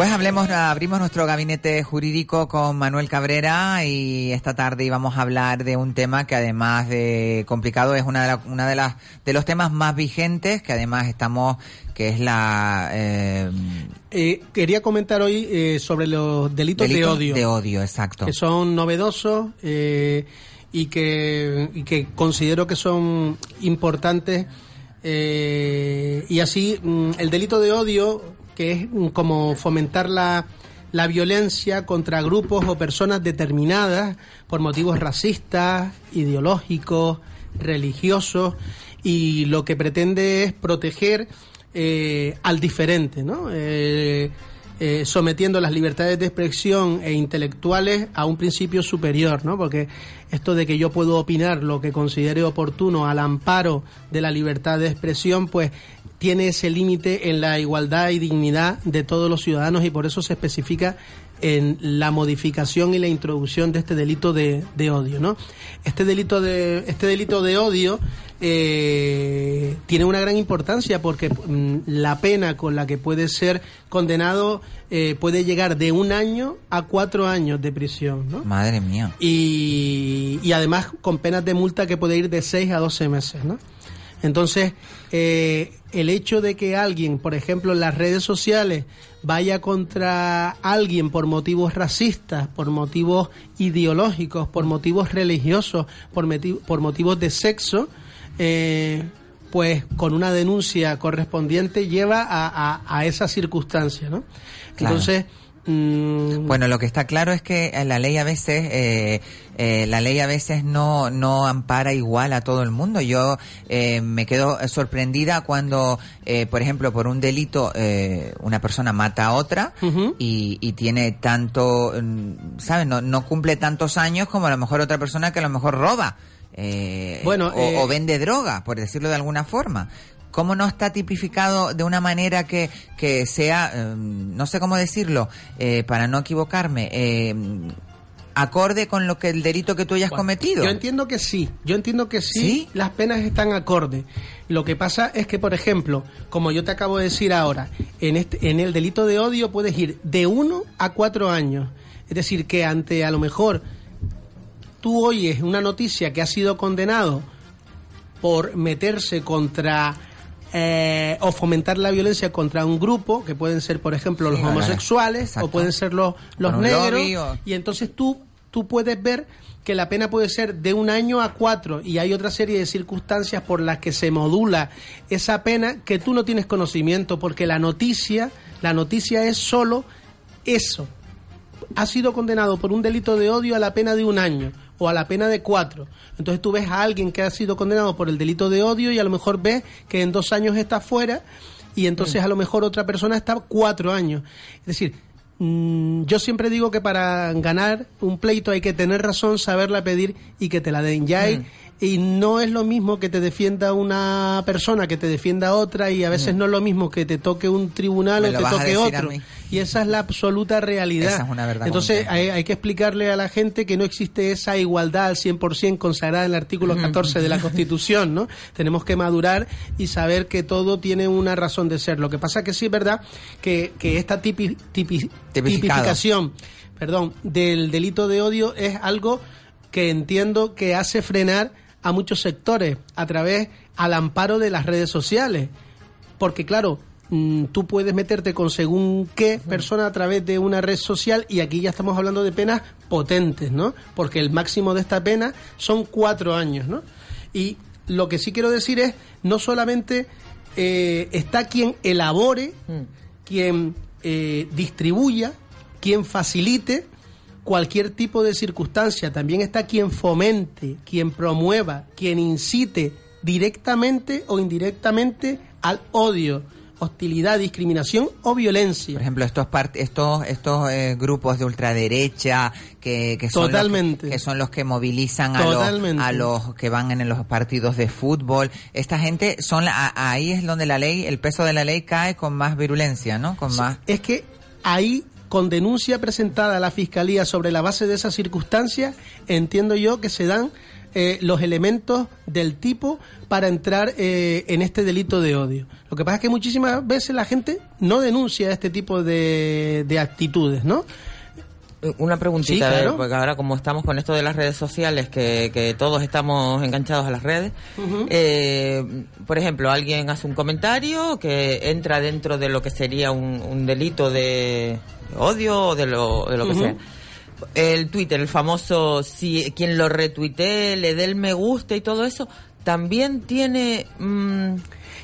Pues hablemos, abrimos nuestro gabinete jurídico con Manuel Cabrera y esta tarde íbamos a hablar de un tema que además de complicado es una de, la- una de las de los temas más vigentes que además estamos que es la eh, Eh, quería comentar hoy eh, sobre los delitos, de odio. de odio, exacto. que son novedosos eh, y, que, y que considero que son importantes. y así, mm, el delito de odio, que es como fomentar la, la violencia contra grupos o personas determinadas por motivos racistas, ideológicos, religiosos, y lo que pretende es proteger eh, al diferente, ¿no? Eh, eh, sometiendo las libertades de expresión e intelectuales a un principio superior, ¿no? Porque esto de que yo puedo opinar lo que considere oportuno al amparo de la libertad de expresión, pues tiene ese límite en la igualdad y dignidad de todos los ciudadanos y por eso se especifica en la modificación y la introducción de este delito de, de odio, ¿no? Este delito de este delito de odio eh, tiene una gran importancia porque mm, la pena con la que puede ser condenado eh, puede llegar de un año a cuatro años de prisión, ¿no? Madre mía. y, y además con penas de multa que puede ir de 6 a 12 meses, ¿no? Entonces, eh, el hecho de que alguien, por ejemplo, en las redes sociales vaya contra alguien por motivos racistas, por motivos ideológicos, por motivos religiosos, por, por motivos de sexo, eh, pues con una denuncia correspondiente lleva a, a- a esa circunstancia, ¿no? Claro. Entonces, mm, Bueno, lo que está claro es que eh, la ley a veces, eh, eh, la ley a veces no, no ampara igual a todo el mundo. Yo eh, me quedo sorprendida cuando, eh, por ejemplo, por un delito, eh, una persona mata a otra y, y tiene tanto, mm, ¿sabes? No, no cumple tantos años como a lo mejor otra persona que a lo mejor roba. eh, Bueno, o, eh, o vende droga, por decirlo de alguna forma. ¿Cómo no está tipificado de una manera que, que sea, eh, no sé cómo decirlo, eh, para no equivocarme, eh, acorde con lo que el delito que tú hayas cometido? Yo entiendo que sí, yo entiendo que sí, las penas están acorde. Lo que pasa es que, por ejemplo, como yo te acabo de decir ahora, en, este, en el delito de odio puedes ir de uno a cuatro años. Es decir, que ante a lo mejor tú oyes una noticia que ha sido condenado por meterse contra eh, o fomentar la violencia contra un grupo, que pueden ser, por ejemplo, los Sí, homosexuales o pueden ser los, los negros. Y entonces tú, tú puedes ver que la pena puede ser de un año a cuatro y hay otra serie de circunstancias por las que se modula esa pena que tú no tienes conocimiento porque la noticia, la noticia es solo eso. Ha sido condenado por un delito de odio a la pena de un año o a la pena de cuatro. Entonces tú ves a alguien que ha sido condenado por el delito de odio y a lo mejor ves que en dos años está fuera y entonces a lo mejor otra persona está cuatro años. Es decir, mm, yo siempre digo que para ganar un pleito hay que tener razón, saberla pedir y que te la den. Ya hay- y no es lo mismo que te defienda una persona que te defienda otra y a veces Mm. no es lo mismo que te toque un tribunal Me o te toque otro. Y esa es la absoluta realidad. Esa es una verdad Entonces hay, hay que explicarle a la gente que no existe esa igualdad al 100% consagrada en el artículo 14 de la Constitución, ¿no? Tenemos que madurar y saber que todo tiene una razón de ser. Lo que pasa que sí es verdad que, que esta tipi- tipi- tipificación perdón, del delito de odio es algo que entiendo que hace frenar a muchos sectores a través al amparo de las redes sociales. Porque claro, mm, tú puedes meterte con según qué persona a través de una red social y aquí ya estamos hablando de penas potentes, ¿no? Porque el máximo de esta pena son cuatro años, ¿no? Y lo que sí quiero decir es, no solamente eh, está quien elabore, quien eh, distribuya quien facilite cualquier tipo de circunstancia, también está quien fomente, quien promueva, quien incite directamente o indirectamente al odio, hostilidad, discriminación o violencia. Por ejemplo, estos part- estos estos eh, grupos de ultraderecha que, que son Totalmente. Los que, son los que movilizan a los, a los que van en los partidos de fútbol. Esta gente son la- ahí es donde la ley, el peso de la ley cae con más virulencia, ¿no? Con más Es que ahí, con denuncia presentada a la Fiscalía sobre la base de esas circunstancias, entiendo yo que se dan eh, los elementos del tipo para entrar eh, en este delito de odio. Lo que pasa es que muchísimas veces la gente no denuncia este tipo de, de actitudes, ¿no? Una preguntita, Sí, a ver, claro. porque ahora como estamos con esto de las redes sociales, que, que todos estamos enganchados a las redes, eh, por ejemplo, alguien hace un comentario que entra dentro de lo que sería un, un delito de odio o de lo, de lo que sea. El Twitter, el famoso, si quien lo retuitee, le dé el me gusta y todo eso, también tiene... mm,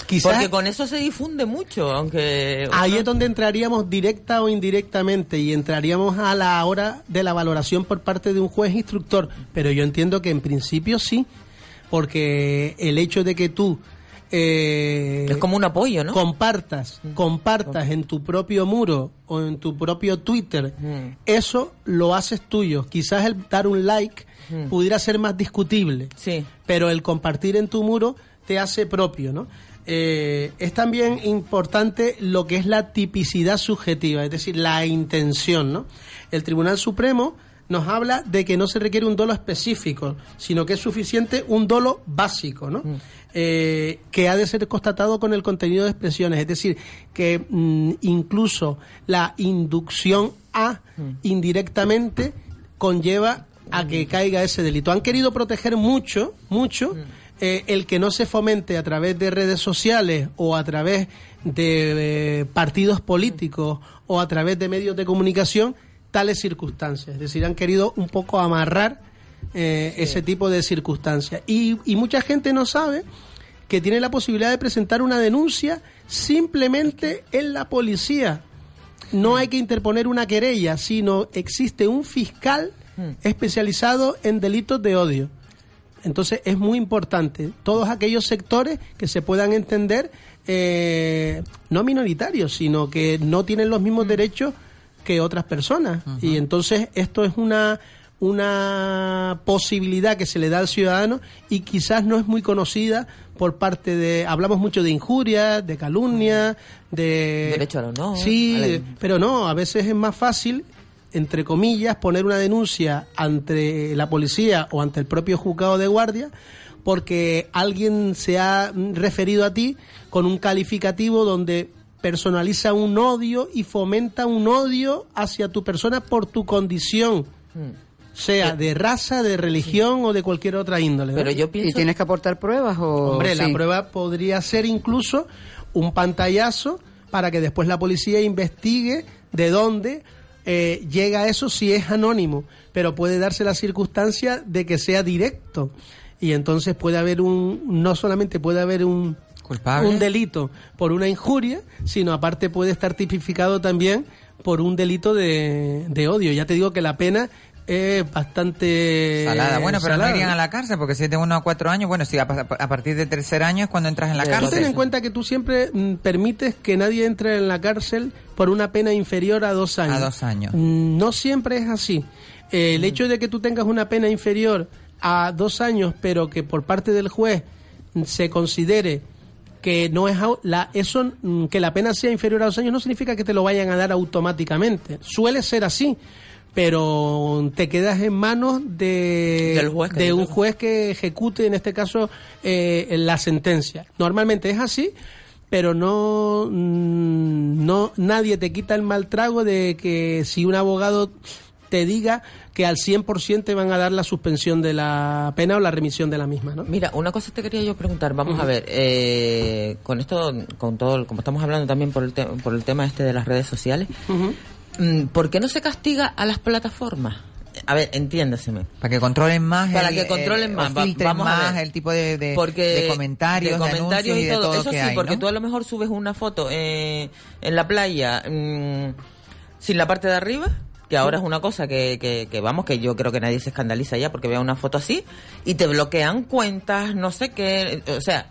Quizás- porque con eso se difunde mucho, aunque... Ahí es donde entraríamos directa o indirectamente y entraríamos a la hora de la valoración por parte de un juez instructor. Pero yo entiendo que en principio sí, porque el hecho de que tú eh, Es como un apoyo, ¿no? compartas, compartas en tu propio muro o en tu propio Twitter, Mm. eso lo haces tuyo. Quizás el dar un like Mm. pudiera ser más discutible, Sí. pero el compartir en tu muro te hace propio, ¿no? Eh, es también importante lo que es la tipicidad subjetiva, es decir, la intención, ¿no? El Tribunal Supremo nos habla de que no se requiere un dolo específico, sino que es suficiente un dolo básico, ¿no? Eh, que ha de ser constatado con el contenido de expresiones, es decir, que mm, incluso la inducción a indirectamente conlleva a que caiga ese delito. Han querido proteger mucho, mucho, eh, el que no se fomente a través de redes sociales o a través de eh, partidos políticos o a través de medios de comunicación tales circunstancias. Es decir, han querido un poco amarrar eh, ese tipo de circunstancias. Y, y mucha gente no sabe que tiene la posibilidad de presentar una denuncia simplemente en la policía. No hay que interponer una querella, sino existe un fiscal especializado en delitos de odio. Entonces es muy importante todos aquellos sectores que se puedan entender eh, no minoritarios, sino que no tienen los mismos derechos que otras personas. Y entonces esto es una una posibilidad que se le da al ciudadano y quizás no es muy conocida por parte de hablamos mucho de injuria, de calumnia, de Derecho al honor, Sí, a la- pero no, a veces es más fácil entre comillas, poner una denuncia ante la policía o ante el propio juzgado de guardia porque alguien se ha referido a ti con un calificativo donde personaliza un odio y fomenta un odio hacia tu persona por tu condición, sea de raza, de religión o de cualquier otra índole. ¿no? Pero yo pienso... ¿Y tienes que aportar pruebas o...? Hombre, la prueba podría ser incluso un pantallazo para que después la policía investigue de dónde eh, llega eso si es anónimo, pero puede darse la circunstancia de que sea directo y entonces puede haber un no solamente puede haber un Culpable. un delito por una injuria, sino aparte puede estar tipificado también por un delito de, de odio. Ya te digo que la pena es bastante Salada. Bueno, pero salada, no irían a la cárcel porque si es de uno a cuatro años, bueno, si a, pa- a partir de tercer año es cuando entras en la Tú ten en cárcel. cuenta que tú siempre mm, permites que nadie entre en la cárcel por una pena inferior a dos años. A dos años. Mm, No siempre es así. Eh, el hecho de que tú tengas una pena inferior a dos años, pero que por parte del juez mm, se considere que no es la eso mm, que la pena sea inferior a dos años no significa que te lo vayan a dar automáticamente. Suele ser así, pero te quedas en manos de, juez un juez que ejecute en este caso eh, la sentencia. Normalmente es así, pero no mm, no nadie te quita el mal trago de que si un abogado te diga que al 100% te van a dar la suspensión de la pena o la remisión de la misma, ¿no? Mira, una cosa te quería yo preguntar. Vamos a ver, eh, con esto, con todo, el- como estamos hablando también por el, te- por el tema este de las redes sociales, mm, ¿por qué no se castiga a las plataformas? A ver, entiéndaseme. Para que controlen más. Para el- que controlen el- más, vamos a más ver. el tipo de, de, porque de comentarios, de comentarios y, todo, todo eso que sí hay, porque ¿no? tú a lo mejor subes una foto eh, en la playa mm, sin la parte de arriba, que ahora es una cosa que, que, que, vamos, que yo creo que nadie se escandaliza ya porque vea una foto así, y te bloquean cuentas, no sé qué, o sea,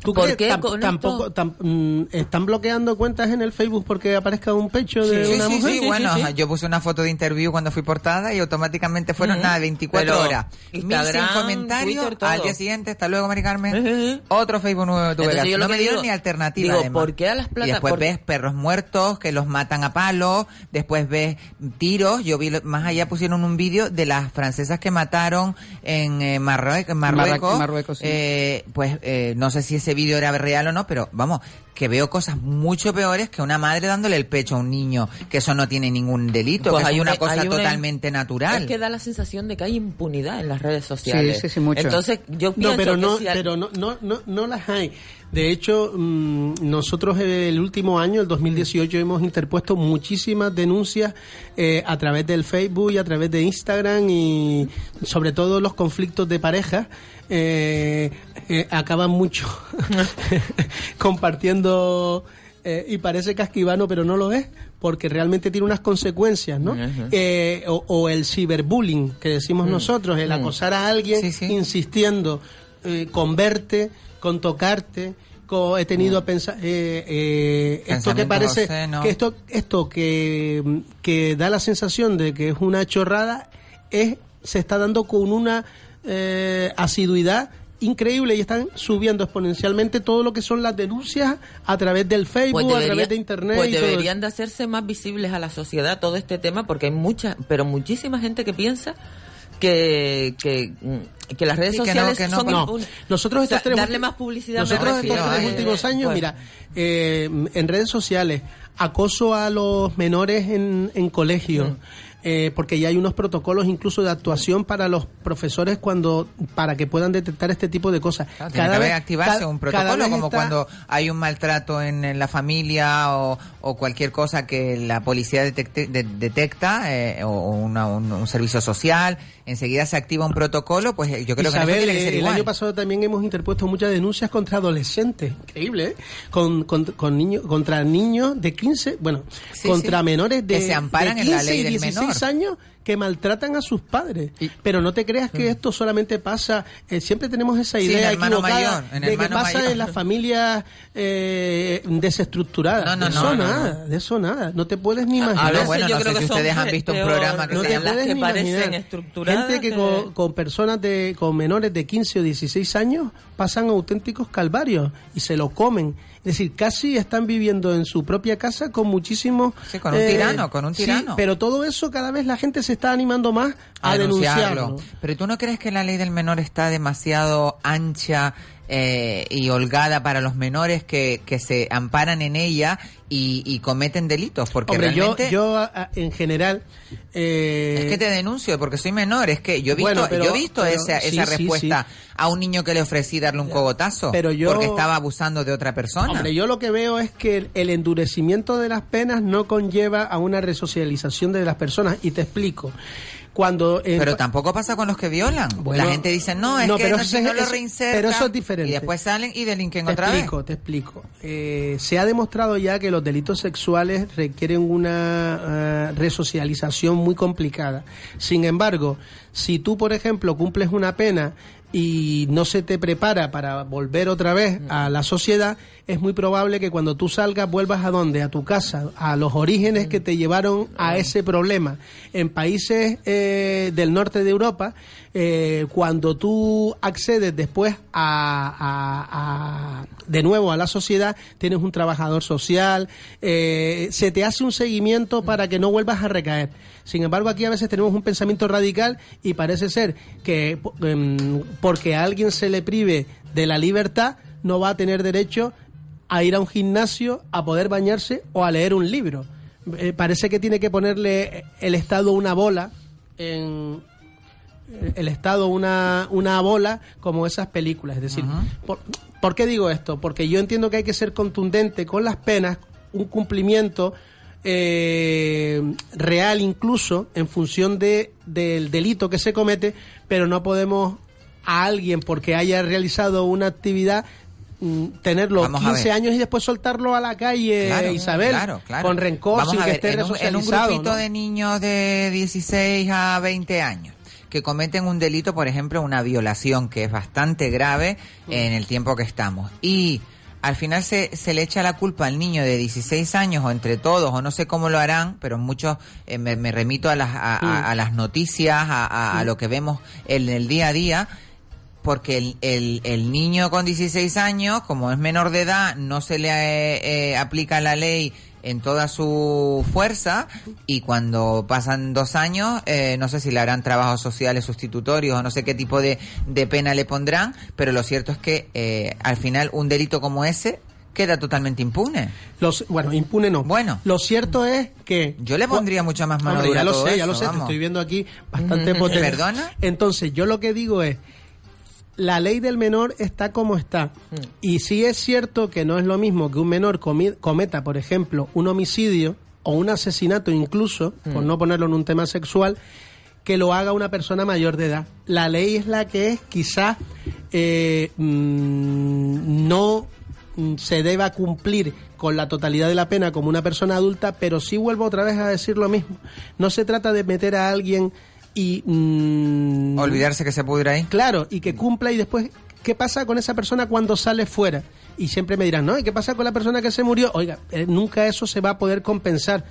¿Tú ¿Por crees qué tampoco tam- mm, están bloqueando cuentas en el Facebook porque aparezca un pecho de Sí, una sí, mujer? sí, bueno, yo puse una foto de interview cuando fui portada y automáticamente fueron nada, 24 Pero horas. Instagram, 1100 comentarios, Twitter, al día siguiente, hasta luego, Mari Carmen. Otro Facebook nuevo tuve Entonces, yo No me dieron ni alternativa. digo, además. ¿por qué a las plata- Y después por- ves perros muertos que los matan a palos, después ves tiros. Yo vi, más allá pusieron un vídeo de las francesas que mataron en eh, Marruecos. en Marruecos, sí. Eh, pues eh, no sé si ese vídeo era real o no, pero vamos, que veo cosas mucho peores que una madre dándole el pecho a un niño, que eso no tiene ningún delito, Pues que hay una, cosa hay una- totalmente natural. Es que da la sensación de que hay impunidad en las redes sociales. sí, sí, mucho. Entonces, yo pienso No, pero que no, si al- pero no, no, no, no las hay. De hecho, mm, nosotros el último año, el 2018, hemos interpuesto muchísimas denuncias eh, a través del Facebook y a través de Instagram y sobre todo los conflictos de pareja. eh, eh, acaban mucho compartiendo eh, y parece casquivano, pero no lo es, porque realmente tiene unas consecuencias, ¿no? Eh, o, o el ciberbullying que decimos Mm. nosotros, el Mm. acosar a alguien insistiendo eh, con verte, con tocarte. con- he tenido pensar eh, eh, esto que parece que esto esto que, que da la sensación de que es una chorrada es se está dando con una eh, asiduidad increíble y están subiendo exponencialmente todo lo que son las denuncias a través del Facebook, Pues a través de internet Pues y todo eso. deberían de hacerse más visibles a la sociedad todo este tema porque hay mucha, pero muchísima gente que piensa que, que, que las redes Sí, que no, sociales que no, son no. impunes. Nosotros O sea, estos tres darle más publicidad Nosotros refiero, estos tres eh, últimos años, mira, eh, en redes sociales, acoso a los menores en, en colegios, Mm. Eh, porque ya hay unos protocolos incluso de actuación para los profesores cuando para que puedan detectar este tipo de cosas. Claro, tiene que haber activarse ca- un cada protocolo vez como está- cuando hay un maltrato en, en la familia o, o cualquier cosa que la policía detecte- de- detecta eh, o, o una- un, un servicio social, enseguida se activa un protocolo, pues eh, yo creo que Isabel, en esto tiene que ser el igual. año pasado también hemos interpuesto muchas denuncias contra adolescentes, increíble, ¿eh? Con, con, con niños, contra niños de 15, bueno, Sí, contra sí. menores de, Que se amparan de en la 15 ley y del 16 menor. años que maltratan a sus padres. Pero no te creas que esto solamente pasa, eh, siempre tenemos esa Sí, en idea hermano equivocada mayor, en de que pasa mayor. en las familias eh, desestructuradas. No, no, de eso no, nada, de eso nada. No te puedes ni A imaginar. veces bueno, yo no creo sé que si son ustedes han visto un programa que no se te llama- puedes que ni parecen imaginar. estructuradas Gente que, que- Con, con personas de con menores de 15 o 16 años pasan auténticos calvarios y se lo comen. Es decir, casi están viviendo en su propia casa con muchísimos... Sí, con un tirano, con un sí, tirano. pero todo eso cada vez la gente se está animando más a, denunciarlo. Pero tú no crees que la ley del menor está demasiado ancha eh, y holgada para los menores que, que se amparan en ella y, y cometen delitos? Porque Hombre, yo, realmente... yo a- en general... eh, Es que te denuncio porque soy menor, es que yo he visto, Bueno, pero- yo he visto pero- esa, sí, esa sí, respuesta a un niño que le ofrecí darle un cogotazo Pero yo- porque estaba abusando de otra persona. Hombre, yo lo que veo es que el, el endurecimiento de las penas no conlleva a una resocialización de las personas. Y te explico. Cuando Pero tampoco pasa con los que violan. Bueno, la gente dice, no, es no, que pero no, eso si no lo reinsertan. pero eso es diferente. Y después salen y delinquen Te otra explico, te explico. Eh, se ha demostrado ya que los delitos sexuales requieren una eh, resocialización muy complicada. Sin embargo, si tú, por ejemplo, cumples una pena y no se te prepara para volver otra vez a la sociedad, es muy probable que cuando tú salgas vuelvas a dónde? A tu casa, a los orígenes que te llevaron a ese problema. En países eh, del norte de Europa, eh, cuando tú accedes después a, a- a- de nuevo a la sociedad, tienes un trabajador social, eh, se te hace un seguimiento para que no vuelvas a recaer. Sin embargo, aquí a veces tenemos un pensamiento radical y parece ser que em, porque a alguien se le prive de la libertad, no va a tener derecho a ir a un gimnasio, a poder bañarse o a leer un libro. Eh, parece que tiene que ponerle el Estado una bola en eh, el Estado una, una bola como esas películas. Es decir, por, ¿por qué digo esto? Porque yo entiendo que hay que ser contundente con las penas, un cumplimiento eh, real incluso en función de, del delito que se comete, pero no podemos a alguien porque haya realizado una actividad tenerlo Vamos a 15 ver. años y después soltarlo a la calle, Claro, Isabel, claro, claro. con rencor, Vamos sin que esté en un, en un grupito ¿no? de niños de 16 a 20 años que cometen un delito, por ejemplo, una violación que es bastante grave en el tiempo que estamos. Y al final se, se le echa la culpa al niño de 16 años o entre todos, o no sé cómo lo harán, pero muchos eh, me, me remito a las, a, a- a las noticias, a, a- a lo que vemos en el día a día, porque el, el, el niño con 16 años, como es menor de edad, no se le eh, eh, aplica la ley en toda su fuerza y cuando pasan dos años, eh, no sé si le harán trabajos sociales sustitutorios o no sé qué tipo de, de pena le pondrán, pero lo cierto es que eh, al final un delito como ese queda totalmente impune. Los, bueno, impune no. Bueno. Lo cierto es que... Yo le pondría mucha más mano Hombre, ya a lo sé, ya eso, lo sé, te estoy viendo aquí bastante potente. ¿Perdona? Entonces, yo lo que digo es, la ley del menor está como está. Mm. Y sí es cierto que no es lo mismo que un menor cometa, por ejemplo, un homicidio o un asesinato incluso, por Mm. no ponerlo en un tema sexual, que lo haga una persona mayor de edad. La ley es la que es, quizás eh, mm, no mm, se deba cumplir con la totalidad de la pena como una persona adulta, pero sí vuelvo otra vez a decir lo mismo. No se trata de meter a alguien y... mm, Olvidarse que se pudra ahí. Claro, y que cumpla y después, ¿qué pasa con esa persona cuando sale fuera? Y siempre me dirán, ¿no? ¿Y qué pasa con la persona que se murió? Oiga, eh, nunca eso se va a poder compensar.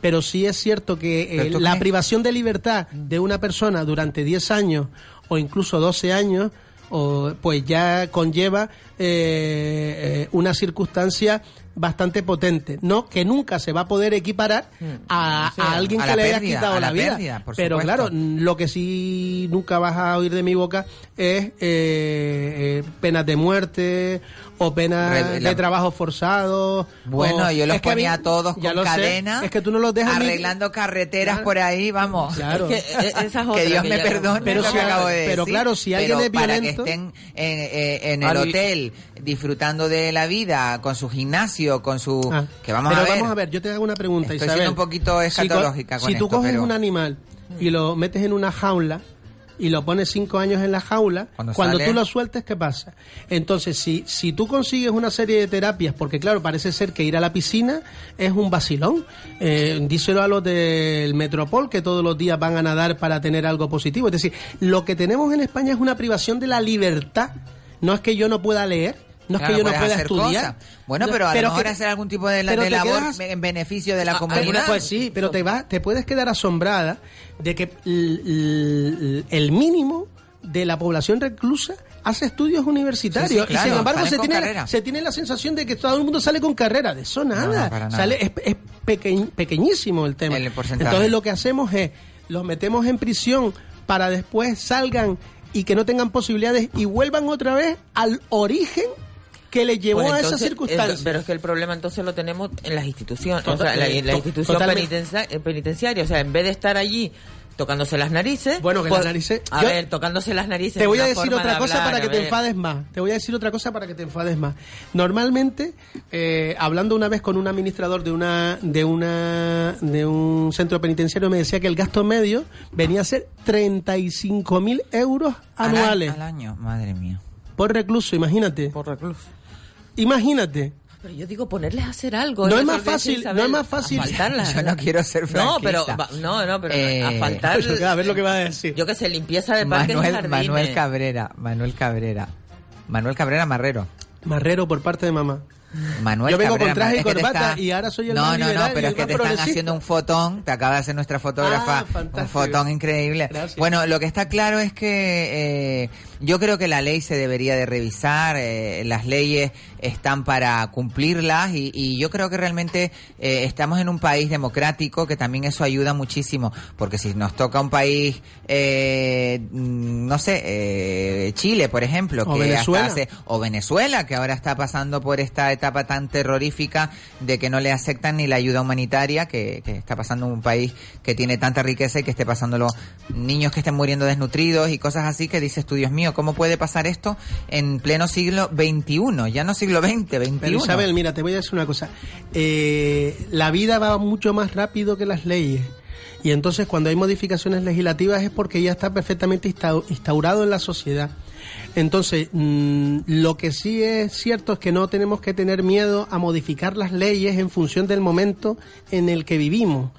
Pero sí es cierto que eh, ¿Pero tú la privación de libertad de una persona durante 10 años o incluso 12 años, o, pues ya conlleva eh, eh, una circunstancia bastante potente, no que nunca se va a poder equiparar a, Sí, a alguien a que le haya quitado la, la vida. pérdida, Pero supuesto. claro, lo que sí nunca vas a oír de mi boca es eh, eh, penas de muerte o penas de trabajo forzado. Bueno, o- yo los que a mí- ponía a todos ya con lo sé, cadena, es que tú no los dejas arreglando carreteras Claro. por ahí, vamos. Claro. Es que, eh, esa es que Dios que me perdone Pero si acabo de pero decir, claro, si alguien pero es para violento- que estén en, eh, en el hotel disfrutando de la vida, con su gimnasio, con su... Ah, que vamos pero a ver. vamos a ver, yo te hago una pregunta, Estoy Isabel. siendo un poquito Si escatológica con Si tú esto, coges pero- un animal y lo metes en una jaula y lo pones cinco años en la jaula, Cuando tú lo sueltes, ¿qué pasa? Entonces, si, si tú consigues una serie de terapias, porque claro, parece ser que ir a la piscina es un vacilón. Eh, díselo a los del Metropol que todos los días van a nadar para tener algo positivo. Es decir, lo que tenemos en España es una privación de la libertad. No es que yo no pueda leer, no es Claro, que yo no pueda estudiar. cosas. Bueno, No, pero a lo mejor que- hacer algún tipo de, la- de labor quedas- en beneficio de la Ah, comunidad. Pues sí, pero te va, te puedes quedar asombrada de que el mínimo de la población reclusa hace estudios universitarios Sí, sí, claro, y sin embargo se tiene, carrera. se tiene la sensación de que todo el mundo sale con carrera de eso nada, no, para nada. sale es, es peque- pequeñísimo el tema El entonces lo que hacemos es los metemos en prisión para después salgan y que no tengan posibilidades y vuelvan otra vez al origen que les llevó Pues a esa circunstancia Pero es que el problema entonces lo tenemos en las instituciones, Total- o sea, en la, en la to- institución eh, penitenciaria. O sea, en vez de estar allí tocándose las narices. Bueno, que pues, las narices- A yo- ver, tocándose las narices. Te voy a decir otra de cosa hablar, para que te enfades más. Te voy a decir otra cosa para que te enfades más. Normalmente, eh, hablando una vez con un administrador de una de una de un centro penitenciario, me decía que el gasto medio venía a ser 35 mil euros Al anuales Al año, madre mía. por recluso. Imagínate. Por recluso. Imagínate. Pero yo digo, ponerles a hacer algo. No en es más fácil- no es más fácil- a faltarlas. Yo no quiero ser No, pero, franquista. no, no, pero Eh, a faltar. a ver lo que va a decir. Yo que sé, limpieza de parques y Manuel, jardines. Manuel Cabrera, Manuel Cabrera. Manuel Cabrera Marrero. Marrero por parte de mamá. Manuel Yo vengo Cabrera, con traje y corbata está- y ahora soy el No, más no, no, pero es que te están haciendo un fotón, te acaba de hacer nuestra fotógrafa, Ah, un fotón increíble. Gracias. Bueno, lo que está claro es que eh, yo creo que la ley se debería de revisar, eh, las leyes están para cumplirlas y, y yo creo que realmente eh, estamos en un país democrático que también eso ayuda muchísimo, porque si nos toca un país, eh, no sé, Chile, por ejemplo, O que Venezuela. hasta hace o Venezuela, que ahora está pasando por esta etapa tan terrorífica de que no le aceptan ni la ayuda humanitaria, que, que está pasando en un país que tiene tanta riqueza y que esté pasando los niños que estén muriendo desnutridos y cosas así, que dices tú, Dios mío, ¿cómo puede pasar esto en pleno siglo XXI? Ya no siglo XX, XXI. Pero Isabel, mira, te voy a decir una cosa. Eh, la vida va mucho más rápido que las leyes. Y entonces cuando hay modificaciones legislativas es porque ya está perfectamente instau- instaurado en la sociedad. Entonces, mm, lo que sí es cierto es que no tenemos que tener miedo a modificar las leyes en función del momento en el que vivimos.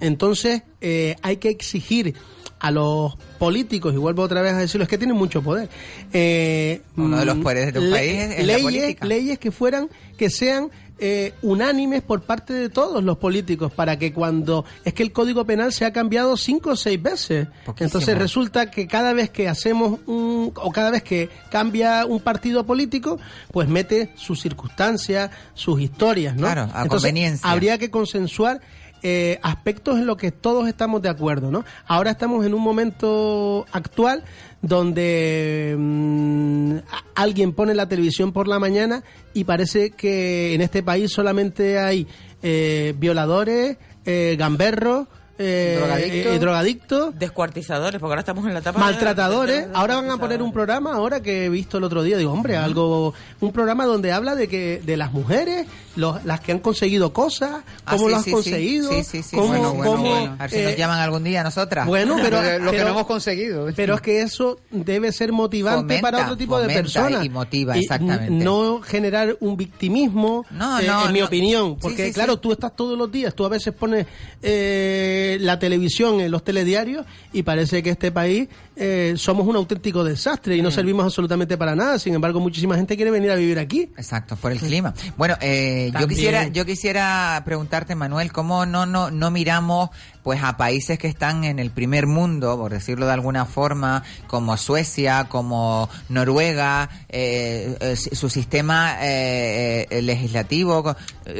Entonces, eh, hay que exigir a los políticos, y vuelvo otra vez a decirlo, es que tienen mucho poder. eh, Uno de los mm, poderes de un le- país es- es la leyes, política. leyes que fueran, que sean eh, unánimes por parte de todos los políticos para que cuando es que el código penal se ha cambiado cinco o seis veces Poquísimo. entonces resulta que cada vez que hacemos un o cada vez que cambia un partido político pues mete sus circunstancias sus historias no Claro, a entonces conveniencia. habría que consensuar eh, aspectos en los que todos estamos de acuerdo, ¿no? Ahora estamos en un momento actual donde mm, alguien pone la televisión por la mañana y parece que en este país solamente hay eh, violadores, eh, gamberros, eh, Drogadictos. eh, drogadictos, Descuartizadores, porque ahora estamos en la etapa maltratadores. de- Ahora van a poner un programa, ahora que he visto el otro día, digo, hombre, algo, un programa donde habla de que de las mujeres, los- las que han conseguido cosas, Ah, cómo sí, lo has sí, conseguido, Sí, cómo, Bueno, bueno, cómo, bueno. A ver si nos eh, llaman algún día a nosotras. bueno, pero Lo que pero- no hemos conseguido. Pero es que eso debe ser motivante Fomenta, para otro tipo de personas. y motiva, exactamente. No generar un victimismo, No, no, en mi opinión. Porque, claro, tú estás todos los días, tú a veces pones eh, la televisión en los telediarios y parece que este país eh, somos un auténtico desastre Mm. y no servimos absolutamente para nada. Sin embargo, muchísima gente quiere venir a vivir aquí. Exacto, por el clima. Bueno, eh, yo quisiera, yo quisiera preguntarte, Manuel, cómo no, no, no miramos, pues, a países que están en el primer mundo, por decirlo de alguna forma, como Suecia, como Noruega, eh, eh, su sistema eh, eh, legislativo,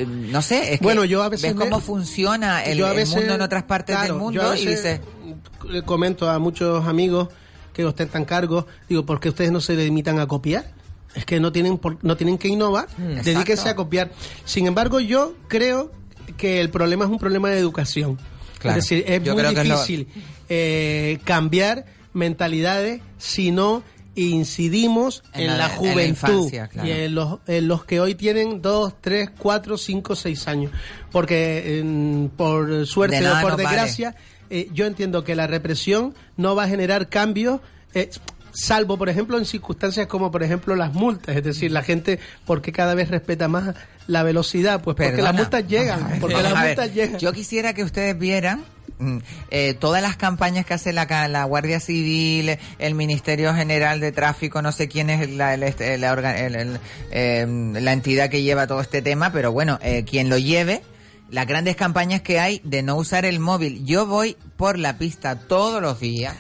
no sé, es que Bueno, yo a veces ves me- cómo funciona el, a el veces- mundo en otras partes claro, del mundo a y veces dices, le comento a muchos amigos que ostentan cargos, digo, ¿por qué ustedes no se limitan a copiar? Es que no tienen por- no tienen que innovar, Mm, dedíquense exacto. a copiar. Sin embargo, yo creo que el problema es un problema de educación. Claro, Es decir, es yo muy es lo- difícil eh, cambiar mentalidades si no incidimos En en, la- la, en la juventud infancia, claro. y en los, en los que hoy tienen dos, tres, cuatro, cinco, seis años. Porque por suerte De o por vale. Eh, yo entiendo que la represión no va a generar cambios. eh, salvo por ejemplo en circunstancias como por ejemplo las multas es decir la gente porque cada vez respeta más la velocidad pues porque Perdona. las multas llegan porque las ver, multas llegan Yo quisiera que ustedes vieran mm, eh, todas las campañas que hace la, la Guardia Civil, el Ministerio General de Tráfico, no sé quién es la, el- este, la, orga- el- el, eh, la entidad que lleva todo este tema, pero bueno, eh, quien lo lleve, las grandes campañas que hay de no usar el móvil. Yo voy por la pista todos los días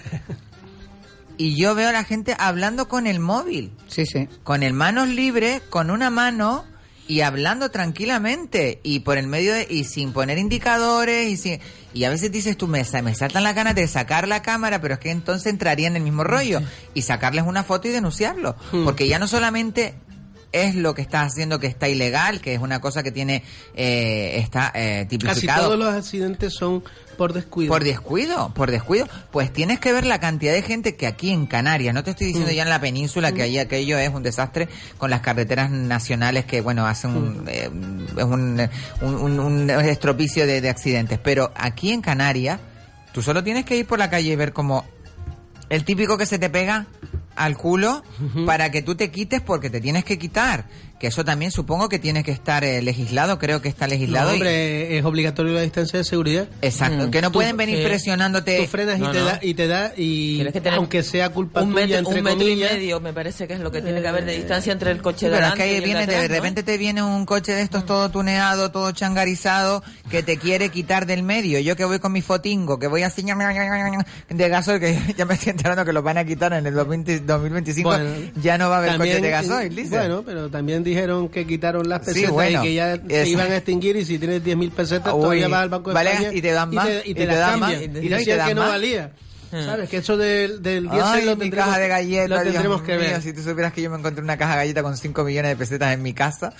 y yo veo a la gente hablando con el móvil. Sí, sí. Con el manos libres, con una mano y hablando tranquilamente y por el medio de, y sin poner indicadores y sin, y a veces dices tú me, me saltan las ganas de sacar la cámara pero es que entonces entraría en el mismo rollo y sacarles una foto y denunciarlo Hmm. porque ya no solamente es lo que estás haciendo que está ilegal que es una cosa que tiene eh, está eh, casi tipificado todos los accidentes son por descuido por descuido, por descuido. Pues tienes que ver la cantidad de gente que aquí en Canarias, no te estoy diciendo Mm. ya en la península, que ahí aquello es un desastre con las carreteras nacionales que, bueno, hacen un, eh, es un, un, un- un estropicio de, de accidentes. Pero aquí en Canarias, tú solo tienes que ir por la calle y ver como el típico que se te pega al culo para que tú te quites porque te tienes que quitar. Que eso también supongo que tiene que estar eh, legislado, creo que está No, legislado. y- es obligatorio la distancia de seguridad. Exacto, que no Tú- pueden venir sí. presionándote. Tú frenas No, y, te no. da, y te da, y Tienes que tener aunque sea culpa un tuya, metro, entre un metro y medio me parece que es lo que tiene que haber de distancia entre el coche Sí, de pero es que ahí viene, de de atrás, ¿no? repente te viene un coche de estos todo tuneado, todo changarizado, que te quiere quitar del medio. Yo que voy con mi fotingo, que voy así de gasoil, que ya me estoy enterando que lo van a quitar en el 2020 2025, Bueno, ya no va a haber también, coches de eh, gasoil, dice. Bueno, pero también dijeron que quitaron las Sí, pesetas bueno, y que ya se iban a extinguir y si tienes 10.000 pesetas Uy, todavía vas al Banco de vale, España y te dan más, y te, y te las dan más, y- y Y no, y te decían dan que no valía. ¿Sabes? Que eso del, del diésel Ay, lo mi tendremos, caja de galletas. lo Dios tendremos que mío, ver. Si tú supieras que yo me encontré una caja de galletas con 5 millones de pesetas en mi casa.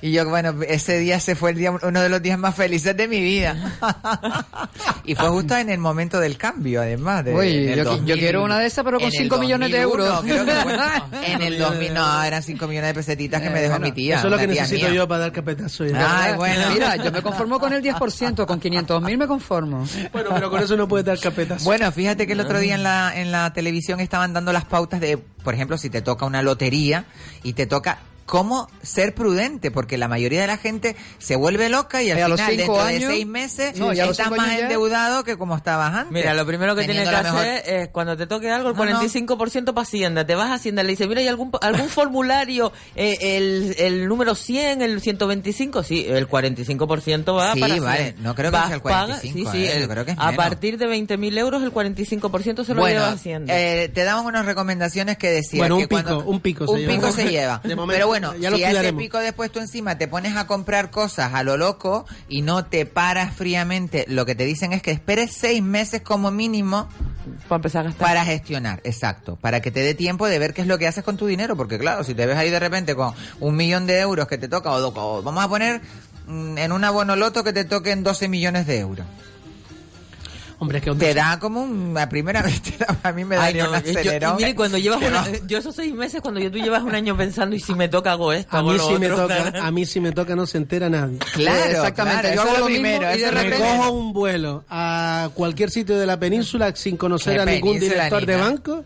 Y yo, bueno, ese día se fue el día, uno de los días más felices de mi vida. y fue justo en el momento del cambio, además. De, Uy, yo, 2000, yo quiero una de esas, pero con en el 5 millones de 2001, euros. creo que fue- en el 2000, no, eran 5 millones de pesetitas que me dejó mi tía. Eso es lo que necesito mía. yo para dar carpetazo. ya. Ay, bueno. Mira, yo me conformo con el 10%, con 500 mil me conformo. Bueno, pero con eso no puedes dar carpetazo. Bueno, fíjate que el otro día en la, en la televisión estaban dando las pautas de, por ejemplo, si te toca una lotería y te toca cómo ser prudente, porque la mayoría de la gente se vuelve loca y al los final, dentro años- de seis meses, No, cinco más años ya- endeudado que como estabas antes. Mira, lo primero que tienes que hacer mejor- es cuando te toque algo, el No, no. 45% para Hacienda. Te vas a Hacienda, le dices, mira, ¿hay algún, algún formulario, eh, el, el número 100, el 125? Sí, el 45% va Sí, para vale, Hacienda. no creo que Vas, sea el paga- 45, sí, sí, eh, el- yo creo que es a partir de 20.000 euros, el 45% se lo bueno, lleva Hacienda. eh, te damos unas recomendaciones que decía Bueno, que un pico, cuando un pico se un lleva. pico se lleva. Pero bueno, ya lo si a ese pico después tú encima te pones a comprar cosas a lo loco y no te paras fríamente, lo que te dicen es que esperes seis meses como mínimo para empezar a gastar. para gestionar, exacto, para que te dé tiempo de ver qué es lo que haces con tu dinero, porque claro, si te ves ahí de repente con un millón de euros que te toca, o, o vamos a poner mm, en un abono loto que te toquen 12 millones de euros. Hombre, es que Te da como un, la primera vez te da- a mí me Ay, daría no, un yo- y acelerón. mire, cuando llevas una- yo esos seis meses, cuando yo, tú llevas un año pensando, y si me toca hago esto, A hago mí, lo si me toca, a mí si me toca no se entera nadie. Claro, Exactamente, claro, yo hago es lo primero, mismo y de repente- cojo un vuelo a cualquier sitio de la península sin conocer a ningún director de nada. banco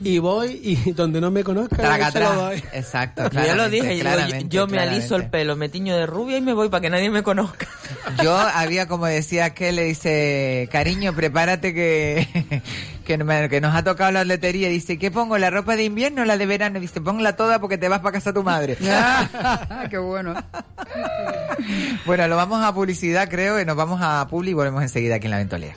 y voy y donde no me conozca Traca, se lo traca. doy. Exacto, Yo ya lo claramente, dije, yo, claramente, me aliso el pelo, me tiño de rubia y me voy para que nadie me conozca. Yo había, como decía que le dice, cariño, prepárate que, que, me- que nos ha tocado la lotería. Dice, ¿qué pongo? ¿La ropa de invierno o la de verano? Dice, ponla toda porque te vas para casa tu madre. Qué bueno. bueno, lo vamos a publicidad, creo, y nos vamos a Publi y volvemos enseguida aquí en la ventolera.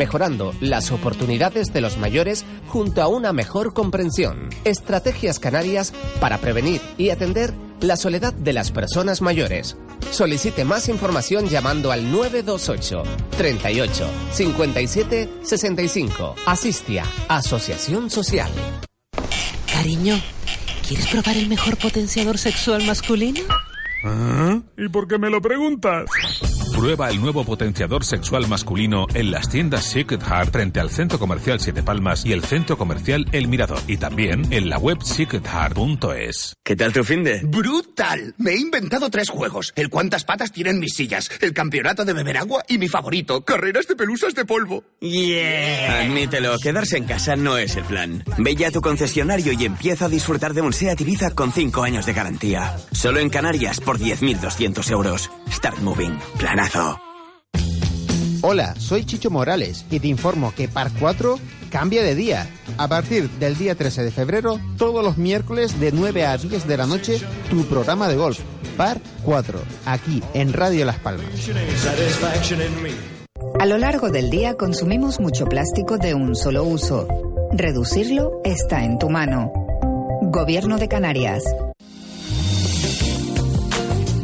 mejorando las oportunidades de los mayores junto a una mejor comprensión. Estrategias canarias para prevenir y atender la soledad de las personas mayores. Solicite más información llamando al 928 38 57 65. Asistia, Asociación Social. Cariño, ¿quieres probar el mejor potenciador sexual masculino? ¿Y por qué me lo preguntas? Prueba el nuevo potenciador sexual masculino en las tiendas Secret Heart frente al Centro Comercial Siete Palmas y el Centro Comercial El Mirador. Y también en la web secretheart.es. ¿Qué tal tu fin de? ¡Brutal! Me he inventado tres juegos. El cuántas patas tienen mis sillas, el campeonato de beber agua y mi favorito, carreras de pelusas de polvo. Yeah. Admítelo, quedarse en casa no es el plan. Ve ya a tu concesionario y empieza a disfrutar de un SEAT Ibiza con 5 años de garantía. Solo en Canarias por 10.200 euros. Start Moving. Planazo. Hola, soy Chicho Morales y te informo que Par 4 cambia de día. A partir del día 13 de febrero, todos los miércoles de 9 a 10 de la noche, tu programa de golf, Par 4, aquí en Radio Las Palmas. A lo largo del día consumimos mucho plástico de un solo uso. Reducirlo está en tu mano. Gobierno de Canarias.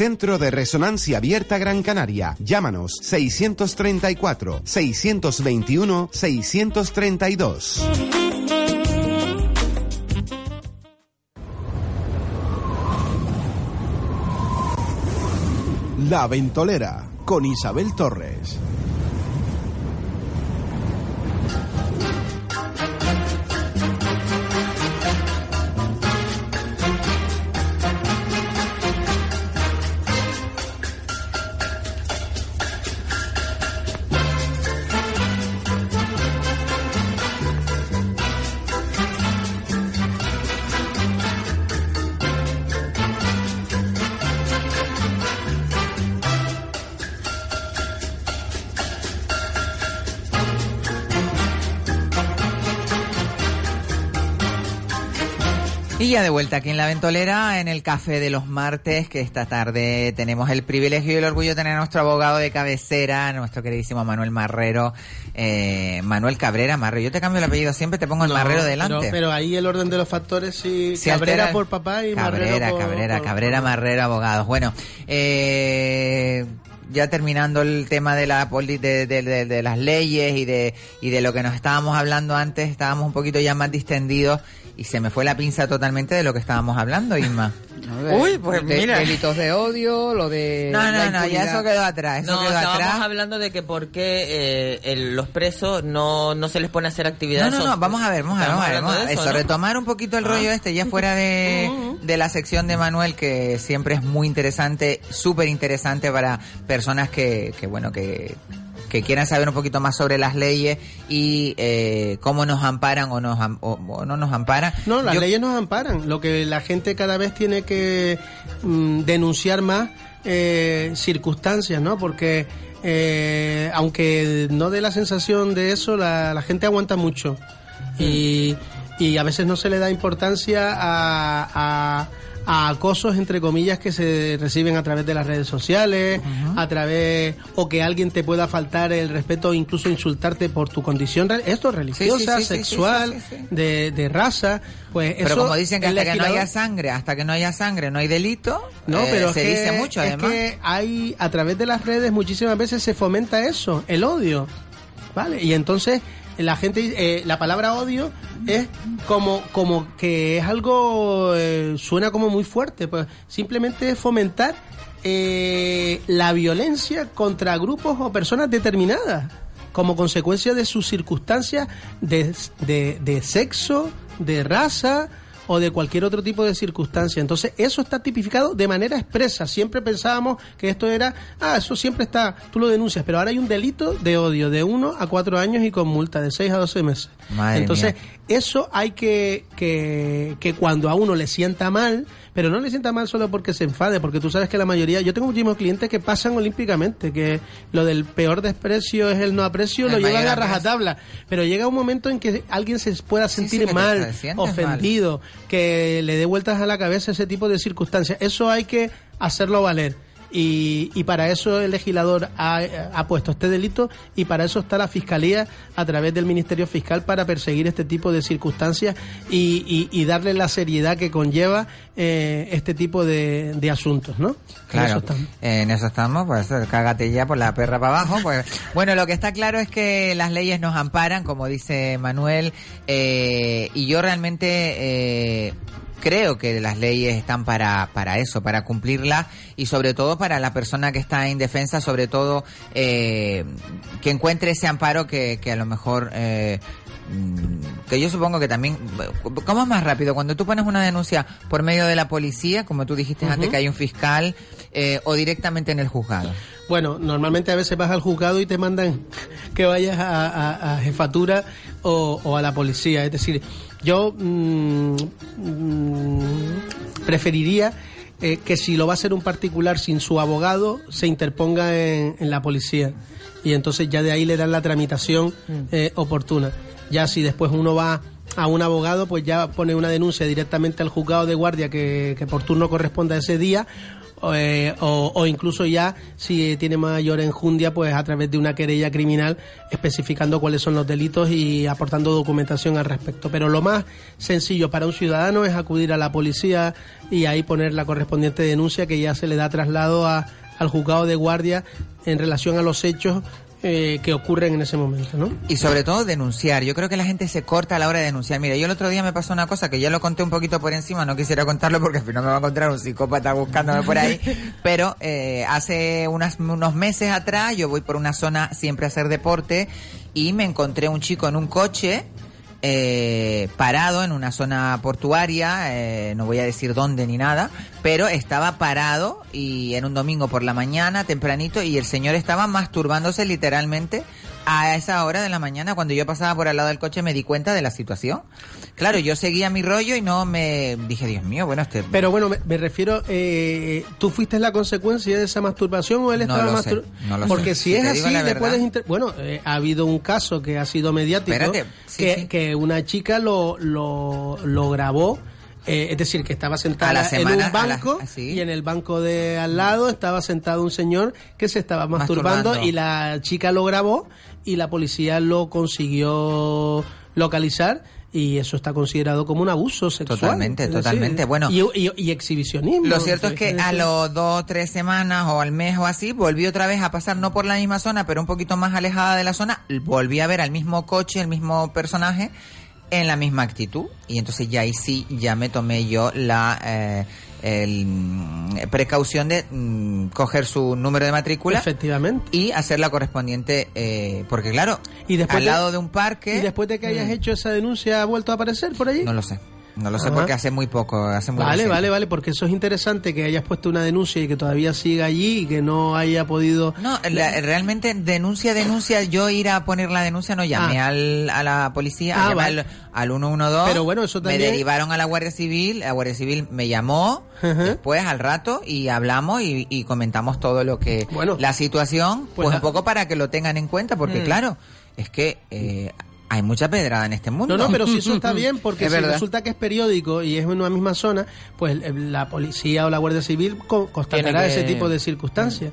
Centro de Resonancia Abierta Gran Canaria. Llámanos 634 621 632. La Ventolera con Isabel Torres. Ya de vuelta aquí en La Ventolera, en el Café de los Martes, que esta tarde tenemos el privilegio y el orgullo de tener a nuestro abogado de cabecera, nuestro queridísimo Manuel Marrero, eh, Manuel Cabrera Marrero. Yo te cambio el apellido siempre, te pongo el No, Marrero delante. Pero, pero ahí el orden de los factores sí. Se Cabrera altera- por papá y Cabrera, Marrero por- Cabrera, por- Cabrera, Marrero, abogados. Bueno, eh, ya terminando el tema de la poli- de, de- de- de las leyes y de y de lo que nos estábamos hablando antes, estábamos un poquito ya más distendidos y se me fue la pinza totalmente de lo que estábamos hablando, Isma. Uy, pues De- mira. Delitos de odio, lo de. No, no, no, ya eso quedó atrás, eso no, quedó estábamos atrás. hablando de que por qué eh, el- los presos no, no se les pone a hacer No, actividades. no, no, vamos a ver, vamos a ver, vamos a ver. Vamos a Eso, eso, ¿no? retomar un poquito el Ah. rollo este, ya fuera de, de la sección de Manuel, que siempre es muy interesante, súper interesante para personas que, que bueno, que, que quieran saber un poquito más sobre las leyes y eh, cómo nos amparan o, nos, o, o no nos amparan. No, las Yo- leyes nos amparan. Lo que la gente cada vez tiene que mm, denunciar más eh, circunstancias, ¿no? Porque eh, aunque no dé la sensación de eso, la, la gente aguanta mucho. Y, y a veces no se le da importancia a, a- a acosos, entre comillas, que se reciben a través de las redes sociales, a través, o que alguien te pueda faltar el respeto o incluso insultarte por tu condición, esto religiosa, sí, sí, sí, sexual. De, de raza, pues Pero eso... como dicen que hasta que no haya sangre, hasta que no haya sangre no hay delito, no, eh, pero es se que- dice mucho es además. que hay a través de las redes muchísimas veces se fomenta eso, el odio, ¿vale? Y entonces la gente, eh, la palabra odio es como como que es algo eh, suena como muy fuerte, pues simplemente es fomentar eh, la violencia contra grupos o personas determinadas como consecuencia de sus circunstancias de, de, de sexo, de raza o de cualquier otro tipo de circunstancia. Entonces, eso está tipificado de manera expresa. Siempre pensábamos que esto era, ah, eso siempre está, tú lo denuncias, pero ahora hay un delito de odio de 1 a 4 años y con multa de 6 a 12 meses. Madre Entonces, mía. eso hay que, que, que cuando a uno le sienta mal, pero no le sienta mal solo porque se enfade, porque tú sabes que la mayoría, yo tengo muchísimos clientes que pasan olímpicamente, que lo del peor desprecio es el no aprecio, El lo llevan a rajatabla, pero llega un momento en que alguien se pueda sentir sí, mal, ofendido, que le dé vueltas a la cabeza ese tipo de circunstancias. Eso hay que hacerlo valer. Y, y para eso el legislador ha, ha puesto este delito y para eso está la Fiscalía a través del Ministerio Fiscal para perseguir este tipo de circunstancias y, y- y darle la seriedad que conlleva eh, este tipo de, de asuntos, ¿no? En eso Claro, en eso estamos, pues cágate ya por la perra para abajo. Pues, bueno, lo que está claro es que las leyes nos amparan, como dice Manuel, eh, y yo realmente eh, creo que las leyes están para, para eso, para cumplirlas y sobre todo para la persona que está indefensa, sobre todo eh, que encuentre ese amparo que, que a lo mejor... eh, mm, que yo supongo que también, ¿cómo es más rápido? Cuando tú pones una denuncia por medio de la policía, como tú dijiste antes que hay un fiscal, eh, o directamente en el juzgado. Bueno, normalmente a veces vas al juzgado y te mandan que vayas a, a- a jefatura o, o a la policía. Es decir, yo mm, mm, preferiría eh, que si lo va a hacer un particular sin su abogado, se interponga en, en la policía. Y entonces ya de ahí le dan la tramitación eh, oportuna. Ya si después uno va a un abogado, pues ya pone una denuncia directamente al juzgado de guardia que, que por turno corresponda a ese día. O, eh, o, o incluso ya si tiene mayor enjundia pues a través de una querella criminal especificando cuáles son los delitos y aportando documentación al respecto. Pero lo más sencillo para un ciudadano es acudir a la policía y ahí poner la correspondiente denuncia que ya se le da traslado a, al juzgado de guardia en relación a los hechos eh, que ocurren en ese momento, ¿no? Y sobre todo denunciar. Yo creo que la gente se corta a la hora de denunciar. Mira, yo el otro día me pasó una cosa que ya lo conté un poquito por encima, no quisiera contarlo porque al final me va a encontrar un psicópata buscándome por ahí. Pero eh, hace unas, unos meses atrás yo voy por una zona siempre a hacer deporte y me encontré un chico en un coche eh, parado en una zona portuaria, eh, no voy a decir dónde ni nada, pero estaba parado y era un domingo por la mañana, tempranito, y el señor estaba masturbándose literalmente a esa hora de la mañana. Cuando yo pasaba por al lado del coche me di cuenta de la situación. Claro, yo seguía mi rollo y no me dije, Dios mío, bueno, este... Pero bueno, me, me refiero, eh, ¿tú fuiste la consecuencia de esa masturbación o él No estaba sé, masturbando? no Porque sé. si Si es te así, verdad. puedes... inter- Bueno, eh, ha habido un caso que ha sido mediático, Espérate, sí, que, sí. que una chica lo, lo, lo grabó. eh, es decir, que estaba sentada en un la- banco así. y en el banco de al lado estaba sentado un señor que se estaba masturbando, Masturbando. y la chica lo grabó y la policía lo consiguió localizar y eso está considerado como un abuso sexual. Totalmente, totalmente. Bueno, y, y- y exhibicionismo. Lo cierto es que a los dos, tres semanas o al mes o así, volví otra vez a pasar, no por la misma zona, pero un poquito más alejada de la zona, volví a ver al mismo coche, el mismo personaje, en la misma actitud. Y entonces ya ahí sí, ya me tomé yo la eh, el, mm, precaución de mm, coger su número de matrícula. Efectivamente. Y hacer la correspondiente, eh, porque claro, Y después al de- lado de un parque... ¿Y después de que hayas Mm. hecho esa denuncia ha vuelto a aparecer por ahí? No lo sé. No lo sé Ajá. porque hace muy poco, hace muy Vale, reciente. vale, vale, porque eso es interesante que hayas puesto una denuncia y que todavía siga allí y que no haya podido... No, la- realmente denuncia, denuncia, yo ir a poner la denuncia no llamé Ah. al, a la policía, Ah, vale. al, al 112, Pero bueno, eso también- me derivaron a la Guardia Civil, la Guardia Civil me llamó después al rato y hablamos y, y comentamos todo lo que, la situación, pues, pues un poco para que lo tengan en cuenta, porque Mm. claro, es que eh, hay mucha pedrada en este mundo. No, no, pero si eso está bien, porque Es si verdad. resulta que es periódico y es en una misma zona, pues eh, la policía o la Guardia Civil co- constatará que- ese tipo de circunstancias.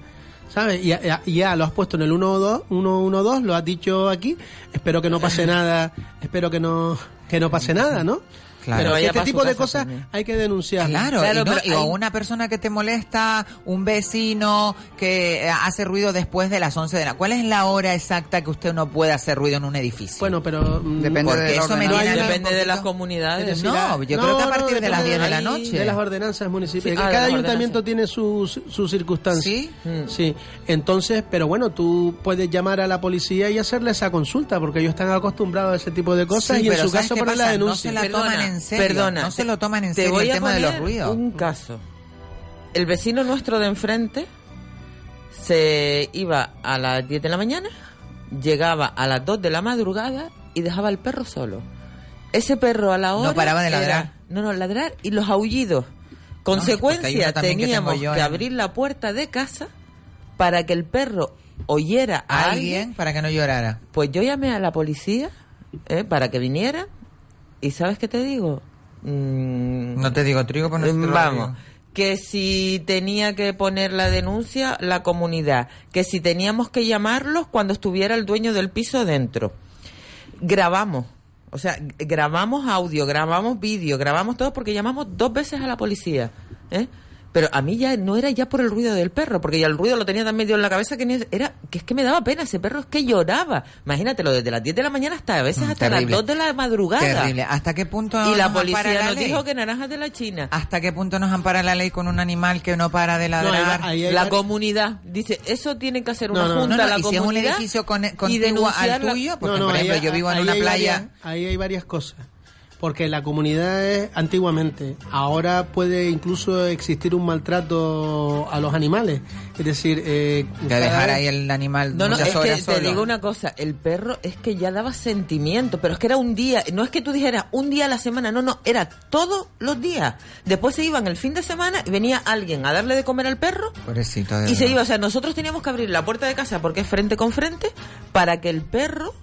¿Sabes? Y ya, y ya lo has puesto en el 112, 112, lo has dicho aquí. Espero que no pase nada, espero que no que no pase nada, ¿no? Claro. Pero este su tipo de cosas también. hay que denunciar. Claro, y, no- y o una persona que te molesta, un vecino que eh, hace ruido después de las 11 de la... ¿Cuál es la hora exacta que usted no puede hacer ruido en un edificio? Bueno, pero... mm, Depende Porque de eso me No hay Depende de las comunidades. No, la- yo creo que a partir de las depende 10 de la noche. De las ordenanzas municipales. Sí, ah, Cada ayuntamiento tiene sus sus circunstancias. ¿Sí? Sí. Entonces, pero bueno, tú puedes llamar a la policía y hacerle esa consulta, porque ellos están acostumbrados a ese tipo de cosas Sí, y en pero su ¿sabes caso poner la pasa? No denuncia. se la toman en serio. Perdona, no se lo toman en te serio voy el a tema de los ruidos. Un caso. El vecino nuestro de enfrente se iba a las 10 de la mañana, llegaba a las 2 de la madrugada y dejaba al perro solo. Ese perro a la hora. paraba de era- ladrar. no, no, ladrar y los aullidos. Consecuencia, que teníamos yo que en- abrir la puerta de casa para que el perro oyera a ¿A alguien. alguien para que no llorara? Pues yo llamé a la policía eh, para que viniera y ¿sabes qué te digo? Mm, No te digo trigo, pero no Vamos, digo. que si tenía que poner la denuncia la comunidad, que si teníamos que llamarlos cuando estuviera el dueño del piso dentro. Grabamos, o sea, grabamos audio, grabamos vídeo, grabamos todo porque llamamos dos veces a la policía. ¿eh? Pero a mí ya no era ya por el ruido del perro, porque ya el ruido lo tenía tan medio en la cabeza que ni- era que es que me daba pena, ese perro es que lloraba. Imagínatelo, desde las 10 de la mañana hasta a veces Mm, hasta terrible. las 2 de la madrugada. Terrible. ¿Hasta qué punto Y la policía la nos ley? dijo que naranjas de la China. ¿Hasta qué punto nos ampara la ley con un animal que no para de ladrar? la comunidad dice eso tiene que hacer una No, no, junta no, no, la y si es un edificio con- y contiguo al la- tuyo, porque, No, no, por ejemplo, hay- yo vivo en una playa... varias- ahí hay varias cosas. Porque la comunidad es antiguamente. Ahora puede incluso existir un maltrato a los animales. Es decir, eh, De dejar ahí el animal No, no, es que te solo. digo una cosa, el perro es que ya daba sentimiento, pero es que era un día, no es que tú dijeras un día a la semana, no, no, era todos los días. Después se iban el fin de semana y venía alguien a darle de comer al perro Pobrecito, y se iba, o sea, nosotros teníamos que abrir la puerta de casa porque es frente con frente para que el perro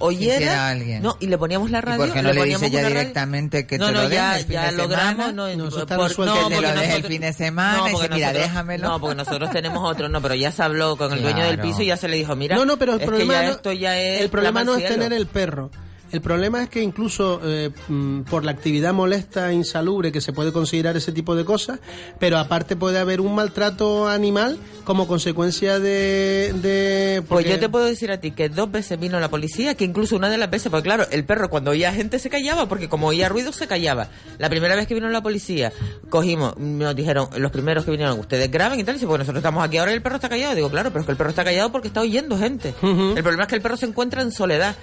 oyera a alguien. no y le poníamos la ¿Y radio por qué no le dice ya directamente que no te no lo den ya el fin ya de logramos semana? no, por- resuelto. no, Que te porque lo deje el nosotros- fin de semana y porque dice, mira, nosotros- déjamelo. no porque nosotros tenemos otro no pero ya se habló con el dueño del piso y ya se le dijo mira no, no, pero el es problema, que ya no, esto ya es el problema no es tener el perro. El problema es que incluso eh, mm, por la actividad molesta e insalubre que se puede considerar ese tipo de cosas, pero aparte puede haber un maltrato animal como consecuencia de... de Pues yo te puedo decir a ti que dos veces vino la policía, que incluso una de las veces, porque claro, el perro cuando oía gente se callaba, porque como oía ruido se callaba. La primera vez que vino la policía, cogimos, nos dijeron, los primeros que vinieron, ustedes graben y tal, y dice, pues nosotros estamos aquí ahora y el perro está callado. Digo, claro, pero es que el perro está callado porque está oyendo gente. El problema es que el perro se encuentra en soledad.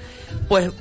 Pues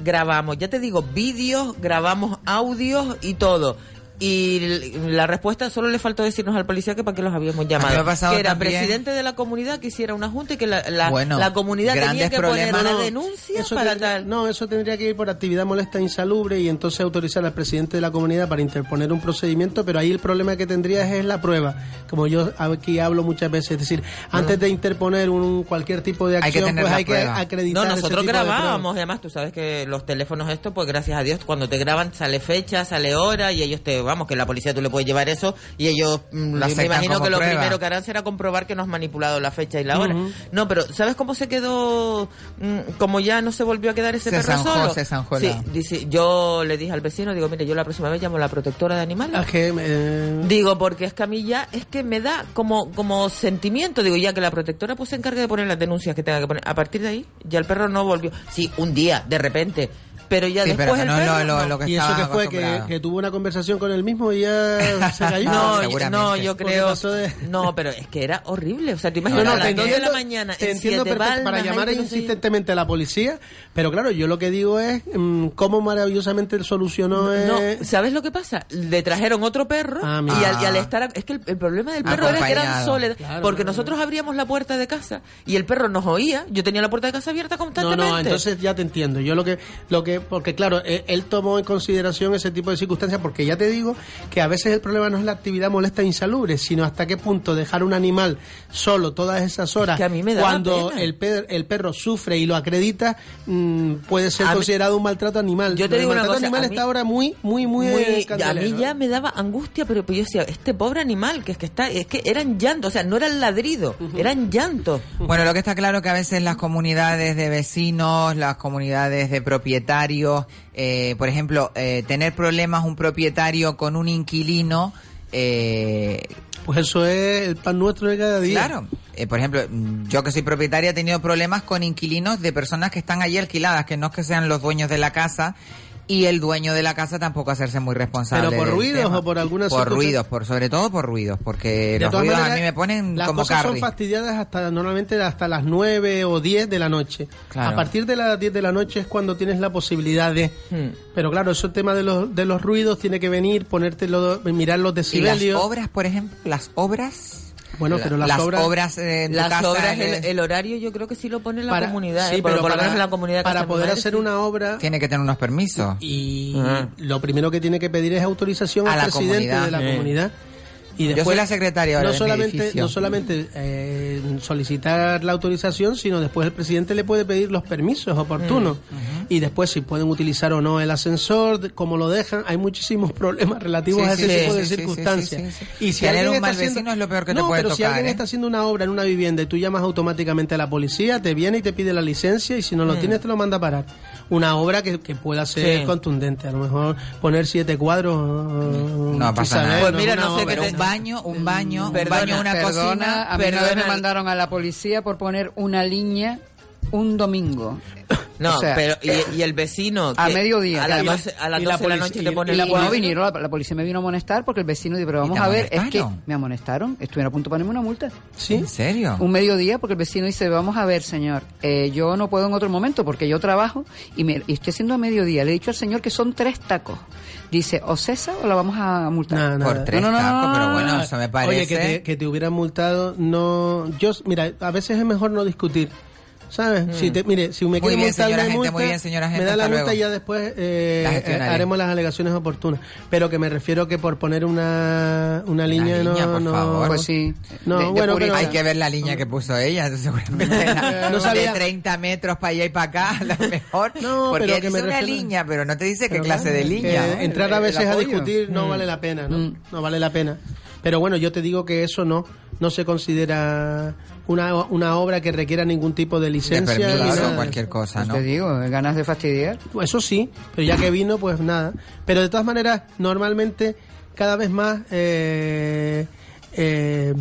ya te digo, vídeos, grabamos audios y todo. Y la respuesta solo le faltó decirnos al policía que para qué los habíamos llamado. ha pasado que era también- presidente de la comunidad que hiciera una junta y que la, la, Bueno, la comunidad tenía que poner No, denuncia Eso para tendría- tal. No, eso tendría que ir por actividad molesta e insalubre y entonces autorizar al presidente de la comunidad para interponer un procedimiento, pero ahí el problema que tendrías es la prueba, como yo aquí hablo muchas veces, es decir, antes de interponer un cualquier tipo de Hay que acción, tener pues la hay que prueba. acreditar No, ese nosotros tipo de grabábamos, y además tú sabes que los teléfonos estos, pues gracias a Dios, cuando te graban sale fecha, sale hora y ellos te, vamos, que la policía tú le puedes llevar eso y ellos, mm, Lo me imagino que lo primero que harán será comprobar que no has manipulado la fecha y la hora. No, pero ¿sabes cómo se quedó, mm, como ya no se volvió a quedar ese Se perro solo? se Sí, la- dice, yo le dije al vecino, digo, mire, yo la próxima vez llamo a la protectora de animales. Eh, Digo, porque es que a mí ya es que me da como, como sentimiento. Digo, ya que la protectora pues se encargue de poner las denuncias que tenga que poner. A partir de ahí, ya el perro no volvió. Sí, un día, de repente. Pero ya Sí, pero después que el no es perro... lo- lo- no. lo que y eso que fue que, tuvo una conversación con él mismo y ya se cayó. No, no, yo creo... de- No, pero es que era horrible. O sea, te No, imaginas no, a te las 2 de la mañana te entiendo Siete perfecto, para llamar no insistentemente a la policía, pero claro, yo lo que digo es mm, cómo maravillosamente solucionó No, eh, ¿sabes lo que pasa? Le trajeron otro perro Ah, y, al, y al estar... Es que el, el problema del perro era que eran soledad. Claro, porque claro. nosotros abríamos la puerta de casa y el perro nos oía. Yo tenía la puerta de casa abierta No, constantemente. no, entonces ya te entiendo. Yo lo que, lo que, porque claro, él, él tomó en consideración ese tipo de circunstancias, porque ya te digo que a veces el problema no es la actividad molesta e insalubre, sino hasta qué punto dejar un animal solo todas esas horas, que a mí me daba cuando el, per- el perro sufre y lo acredita, mm, puede ser A mí- considerado un maltrato animal. Yo te el digo una maltrato cosa, animal a mí- está ahora muy, muy, muy, Muy- eh, a mí ya me daba angustia, pero pues yo decía, este pobre animal, que es que está, es que eran llantos, o sea, no eran ladridos, eran llantos. Bueno, lo que está claro que a veces las comunidades de vecinos, las comunidades de propietarios, eh, por ejemplo, eh, tener problemas un propietario con un inquilino, eh, Pues eso es el pan nuestro de cada día. Claro. Eh, por ejemplo, mm, yo que soy propietaria he tenido problemas con inquilinos de personas que están allí alquiladas, que no es que sean los dueños de la casa y el dueño de la casa tampoco hacerse muy responsable. ¿Pero por ruidos tema. o por alguna Por ruidos, por sobre todo por ruidos, porque De los ruidos a mí me ponen las como cosas carry. son fastidiadas hasta normalmente hasta las 9 o 10 de la noche. Claro. A partir de las 10 de la noche es cuando tienes la posibilidad de... Hmm. Pero claro, eso el tema de los, de los ruidos tiene que venir, ponerte lo- mirar los Y las decibelios. obras, por ejemplo, las obras. Bueno, pero las obras- eh, en Las casa, obras, eh, el, el horario yo creo que sí lo pone la Para- comunidad, sí, eh, por, pero por lo para- menos en la comunidad para poder hacer sí. una obra tiene que tener unos permisos. y Ajá. lo primero que tiene que pedir es autorización A al la presidente comunidad. de la Sí. comunidad. Y Yo después, soy la secretaria ahora no solamente no solamente eh, solicitar la autorización sino después el presidente le puede pedir los permisos oportunos Mm, y después si pueden utilizar o no el ascensor cómo lo dejan hay muchísimos problemas relativos Sí, a ese sí, tipo sí, de circunstancias sí, sí, sí. y si Tener alguien un está haciendo- es lo peor que te no, puede pero si alguien ¿eh? está haciendo una obra en una vivienda y tú llamas automáticamente a la policía te viene y te pide la licencia y si no lo Mm. tienes te lo manda a parar una obra que, que pueda ser Sí. contundente a lo mejor poner siete cuadros No pasa nada. Pues mira, no sé un baño, un baño, un Perdona, baño, una Perdona, cocina. a mí una vez me perdona. mandaron a la policía por poner una línea un domingo. No, O sea, pero y, y el vecino a que mediodía. a 12, a las y la 12 de la noche te y ponen la, el no, vinieron, la, la policía me vino a amonestar porque el vecino dijo, pero vamos a ver, es que me amonestaron, estuvieron a punto de ponerme una multa. ¿Sí? ¿En serio? Un mediodía porque el vecino dice, vamos a ver, señor, eh, yo no puedo en otro momento porque yo trabajo y, me, y estoy haciendo a mediodía. Le he dicho al señor que son tres tacos. Dice, o cesa o la vamos a multar. No, no, Por tres no, no, tacos, no, pero no, bueno, no. eso me parece. Oye, que te, que te hubieran multado, no... Yo, mira, a veces es mejor no discutir. ¿Sabes? Si te, mire, si me Mm. Quiere multa, muy bien, señora gente, me da la multa luego. y ya después eh, La eh, haremos las alegaciones oportunas. Pero que me refiero que por poner una, una línea, línea, no... por no, favor. Pues sí. No, De- de bueno, pero... Hay que ver la línea que puso ella, seguramente No sabía- de 30 metros para allá y para acá, a lo mejor. No, porque pero que una línea, pero no te dice qué clase de línea. ¿no? entrar a veces a discutir no Mm. vale la pena, ¿no? No vale la pena. Pero bueno, yo te digo que eso no no se considera una, una obra que requiera ningún tipo de De licencia. ni permiso cualquier cosa, Pues ¿no? te digo, ganas de fastidiar. Eso sí, pero ya que vino, pues nada. Pero de todas maneras, normalmente, cada vez más, eh, eh,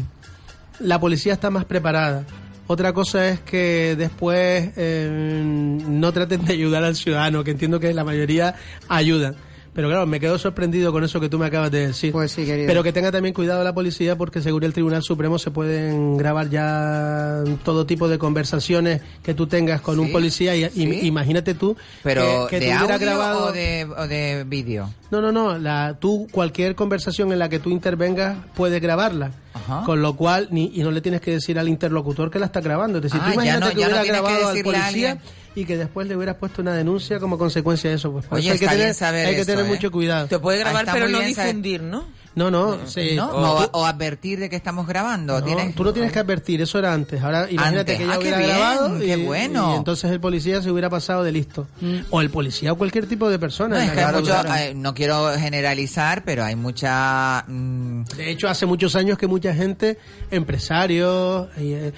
la policía está más preparada. Otra cosa es que después eh, no traten de ayudar al ciudadano, que entiendo que la mayoría ayudan. Pero claro, me quedo sorprendido con eso que tú me acabas de decir. Pues sí, querido. Pero que tenga también cuidado la policía porque según el Tribunal Supremo se pueden grabar ya todo tipo de conversaciones que tú tengas con un policía y, sí. imagínate tú Pero que, que de te hubiera audio grabado o de, o de vídeo. no, no, no. La, tú, cualquier conversación en la que tú intervengas, puedes grabarla. Ajá. Con lo cual, ni, y no le tienes que decir al interlocutor que la está grabando. Es decir, Ah, tú ya imagínate no- que no hubiera grabado al policía. Y que después le hubieras puesto una denuncia como consecuencia de eso. Pues, Oye, hay que tener, saber hay que tener ¿eh? mucho cuidado. Te puede grabar, está pero no saber- difundir, ¿no? No, no, sí. ¿No? O, o advertir de que estamos grabando. No, ¿Tienes? tú no tienes que advertir, eso era antes. Ahora imagínate Antes. que ella Ah, qué hubiera bien, grabado y, qué bueno. y entonces el policía se hubiera pasado de listo. O el policía o cualquier tipo de persona. No, es que hay mucho- eh, no quiero generalizar, pero hay mucha... mm, De hecho, hace muchos años que mucha gente, empresarios, eh,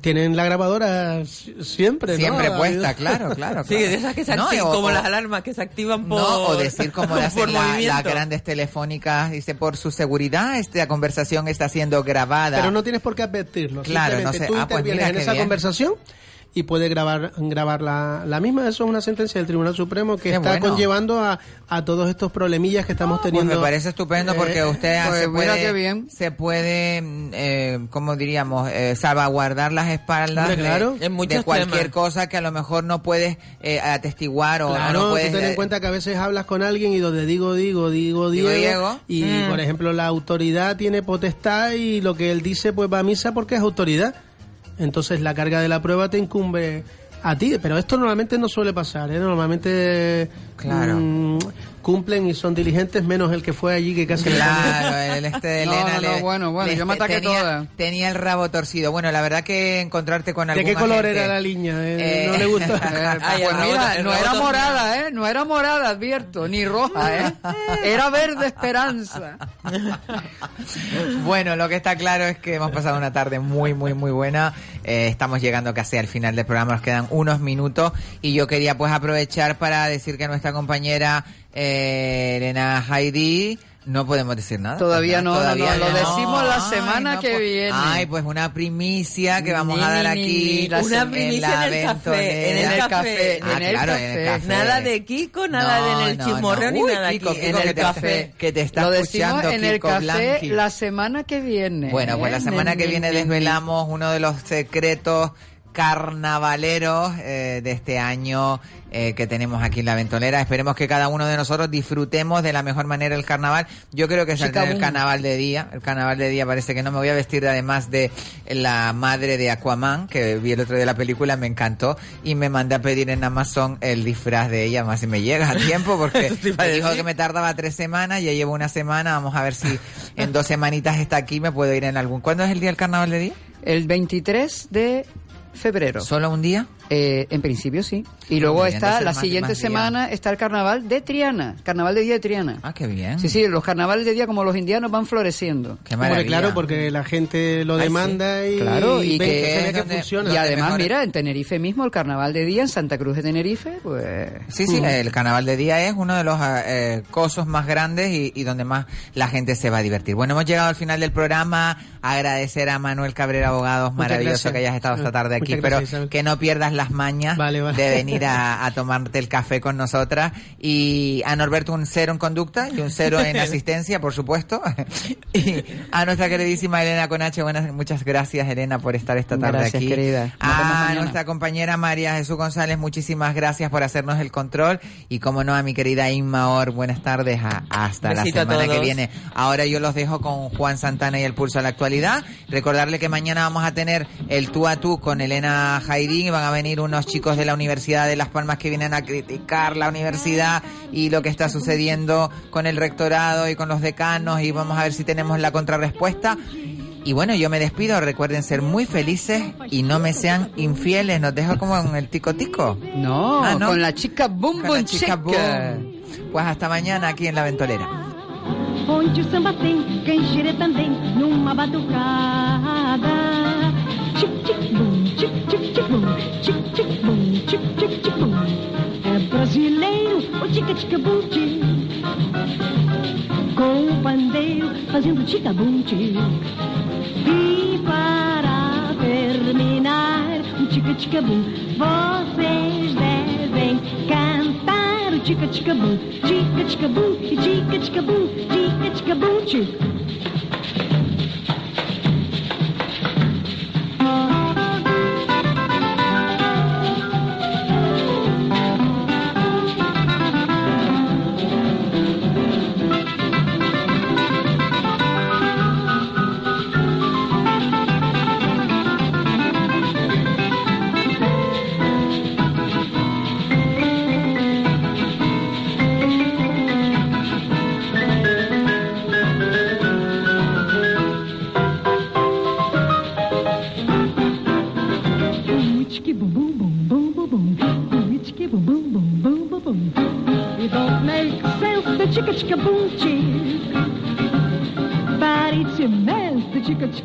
tienen la grabadora si- siempre. Siempre puesta, claro, claro. Sí, de esas que se No, activan, o- como o- las alarmas que se activan por... No, o decir como hacen la- las grandes telefónicas, dice, por su seguridad, esta conversación está siendo grabada. Pero no tienes por qué advertirlo. Claro, no sé. tú Ah, pues mira en esa bien. conversación y puedes grabar grabar la, la misma. Eso es una sentencia del Tribunal Supremo que Qué está bueno. conllevando a, a todos estos problemillas que estamos Pues teniendo. me parece estupendo porque Eh, usted pues se mira puede, qué bien. se puede, mm, eh, como diríamos, eh, salvaguardar las espaldas de- claro. de, cualquier temas. cosa que a lo mejor no puedes eh, atestiguar o Claro, no tú puedes... ten en eh, cuenta que a veces hablas con alguien y donde digo, digo, digo, Digo, Diego, Diego. y Mm. por ejemplo la autoridad tiene potestad y lo que él dice pues va a misa porque es autoridad. Entonces la carga de la prueba te incumbe a ti, pero esto normalmente no suele pasar, ¿eh? normalmente Claro. mm, cumplen y son diligentes menos el que fue allí que casi le- Claro, el este de No, Elena no, no, le- bueno, bueno, le- yo me ataqué tenía, toda. tenía el rabo torcido. Bueno, la verdad que encontrarte con ¿De algún qué color agente- era la línea? Eh, Eh, no le gusta. Ay, Pues mira, rabo- no era morada, ¿eh? No era morada, advierto, ni roja, ¿eh? Era verde esperanza. Bueno, lo que está claro es que hemos pasado una tarde muy, muy, muy buena. Eh, estamos llegando casi al final del programa, nos quedan unos minutos y yo quería pues aprovechar para decir que nuestra compañera eh, Elena Heidi no podemos decir nada. Todavía no, no, todavía no, lo decimos la semana que pues- viene. Ay, pues una primicia que vamos Ni, a dar ni, aquí. ni, la Una primicia en el café, en el café. Ah, en el claro, en el café. café. Nada de Kiko, nada No, de en el no, chismorreo no. ni nada Kiko, aquí, Kiko, en que el te- café. que te está Lo escuchando en el Kiko café Blanqui. la semana que viene. Bueno, pues la ¿eh? semana que viene desvelamos uno de los secretos carnavaleros eh, de este año eh, que tenemos aquí en la ventolera. Esperemos que cada uno de nosotros disfrutemos de la mejor manera el carnaval. Yo creo que saldrá el carnaval de día. El carnaval de día parece que no me voy a vestir de, además de la madre de Aquaman, que vi el otro día de la película, me encantó. Y me mandé a pedir en Amazon el disfraz de ella, más si me llega a tiempo, porque me dijo que me tardaba tres semanas, ya llevo una semana, vamos a ver si en dos semanitas está aquí, me puedo ir en algún. ¿Cuándo es el día del carnaval de día? El 23 de febrero. ¿Solo un día? Eh, en principio sí. Y luego bien, está, la siguiente día. semana está el carnaval de Triana. Carnaval de día de Triana. Ah, qué bien. Sí, sí, los carnavales de día como los indianos van floreciendo. Qué maravilla. claro, porque la gente lo Ay, demanda y, Claro, y ven que- se ve es que donde- funciona. Y además, mira, en Tenerife mismo, el carnaval de día, en Santa Cruz de Tenerife, pues... Sí, sí, el carnaval de día es uno de los eh, cosos más grandes y, y donde más la gente se va a divertir. Bueno, hemos llegado al final del programa. Agradecer a Manuel Cabrera Abogados, maravilloso que hayas estado esta tarde aquí, pero que no pierdas las mañas Vale, vale. de venir a, a tomarte el café con nosotras. Y a Norberto un cero en conducta y un cero en asistencia, por supuesto. y a nuestra queridísima Elena Conache, buenas, muchas gracias Elena por estar esta tarde Gracias, aquí. querida. Nos A nuestra compañera María Jesús González, muchísimas gracias por hacernos el control. Y como no, a mi querida Inma Or, buenas tardes. a- hasta Besito la semana que viene. Ahora yo los dejo con Juan Santana y el pulso a la actualidad. Recordarle que mañana vamos a tener el tú a tú con Elena Jairín y van a venir unos chicos de la Universidad de Las Palmas que vienen a criticar la universidad y lo que está sucediendo con el rectorado y con los decanos y vamos a ver si tenemos la contrarrespuesta. Y bueno, yo me despido. Recuerden ser muy felices y no me sean infieles. Nos dejo como en el tico tico. No, Ah, con la chica Boom Con la Boom chica Chica. Boom. Pues hasta mañana aquí en La Ventolera. Onde o samba tem, quem gira também, numa batucada. Tic, tic, bum, tic, tic, tic, bum, tic, tic, bum. É brasileiro, o tica, tica, bum, tic. Com o pandeiro, fazendo tica, bum, tic. E para terminar, o tica, tica, bum, vocês devem cantar o tica, tica, bum, tica, tica, bum, e tica, tica, bum, tica, tica, bum.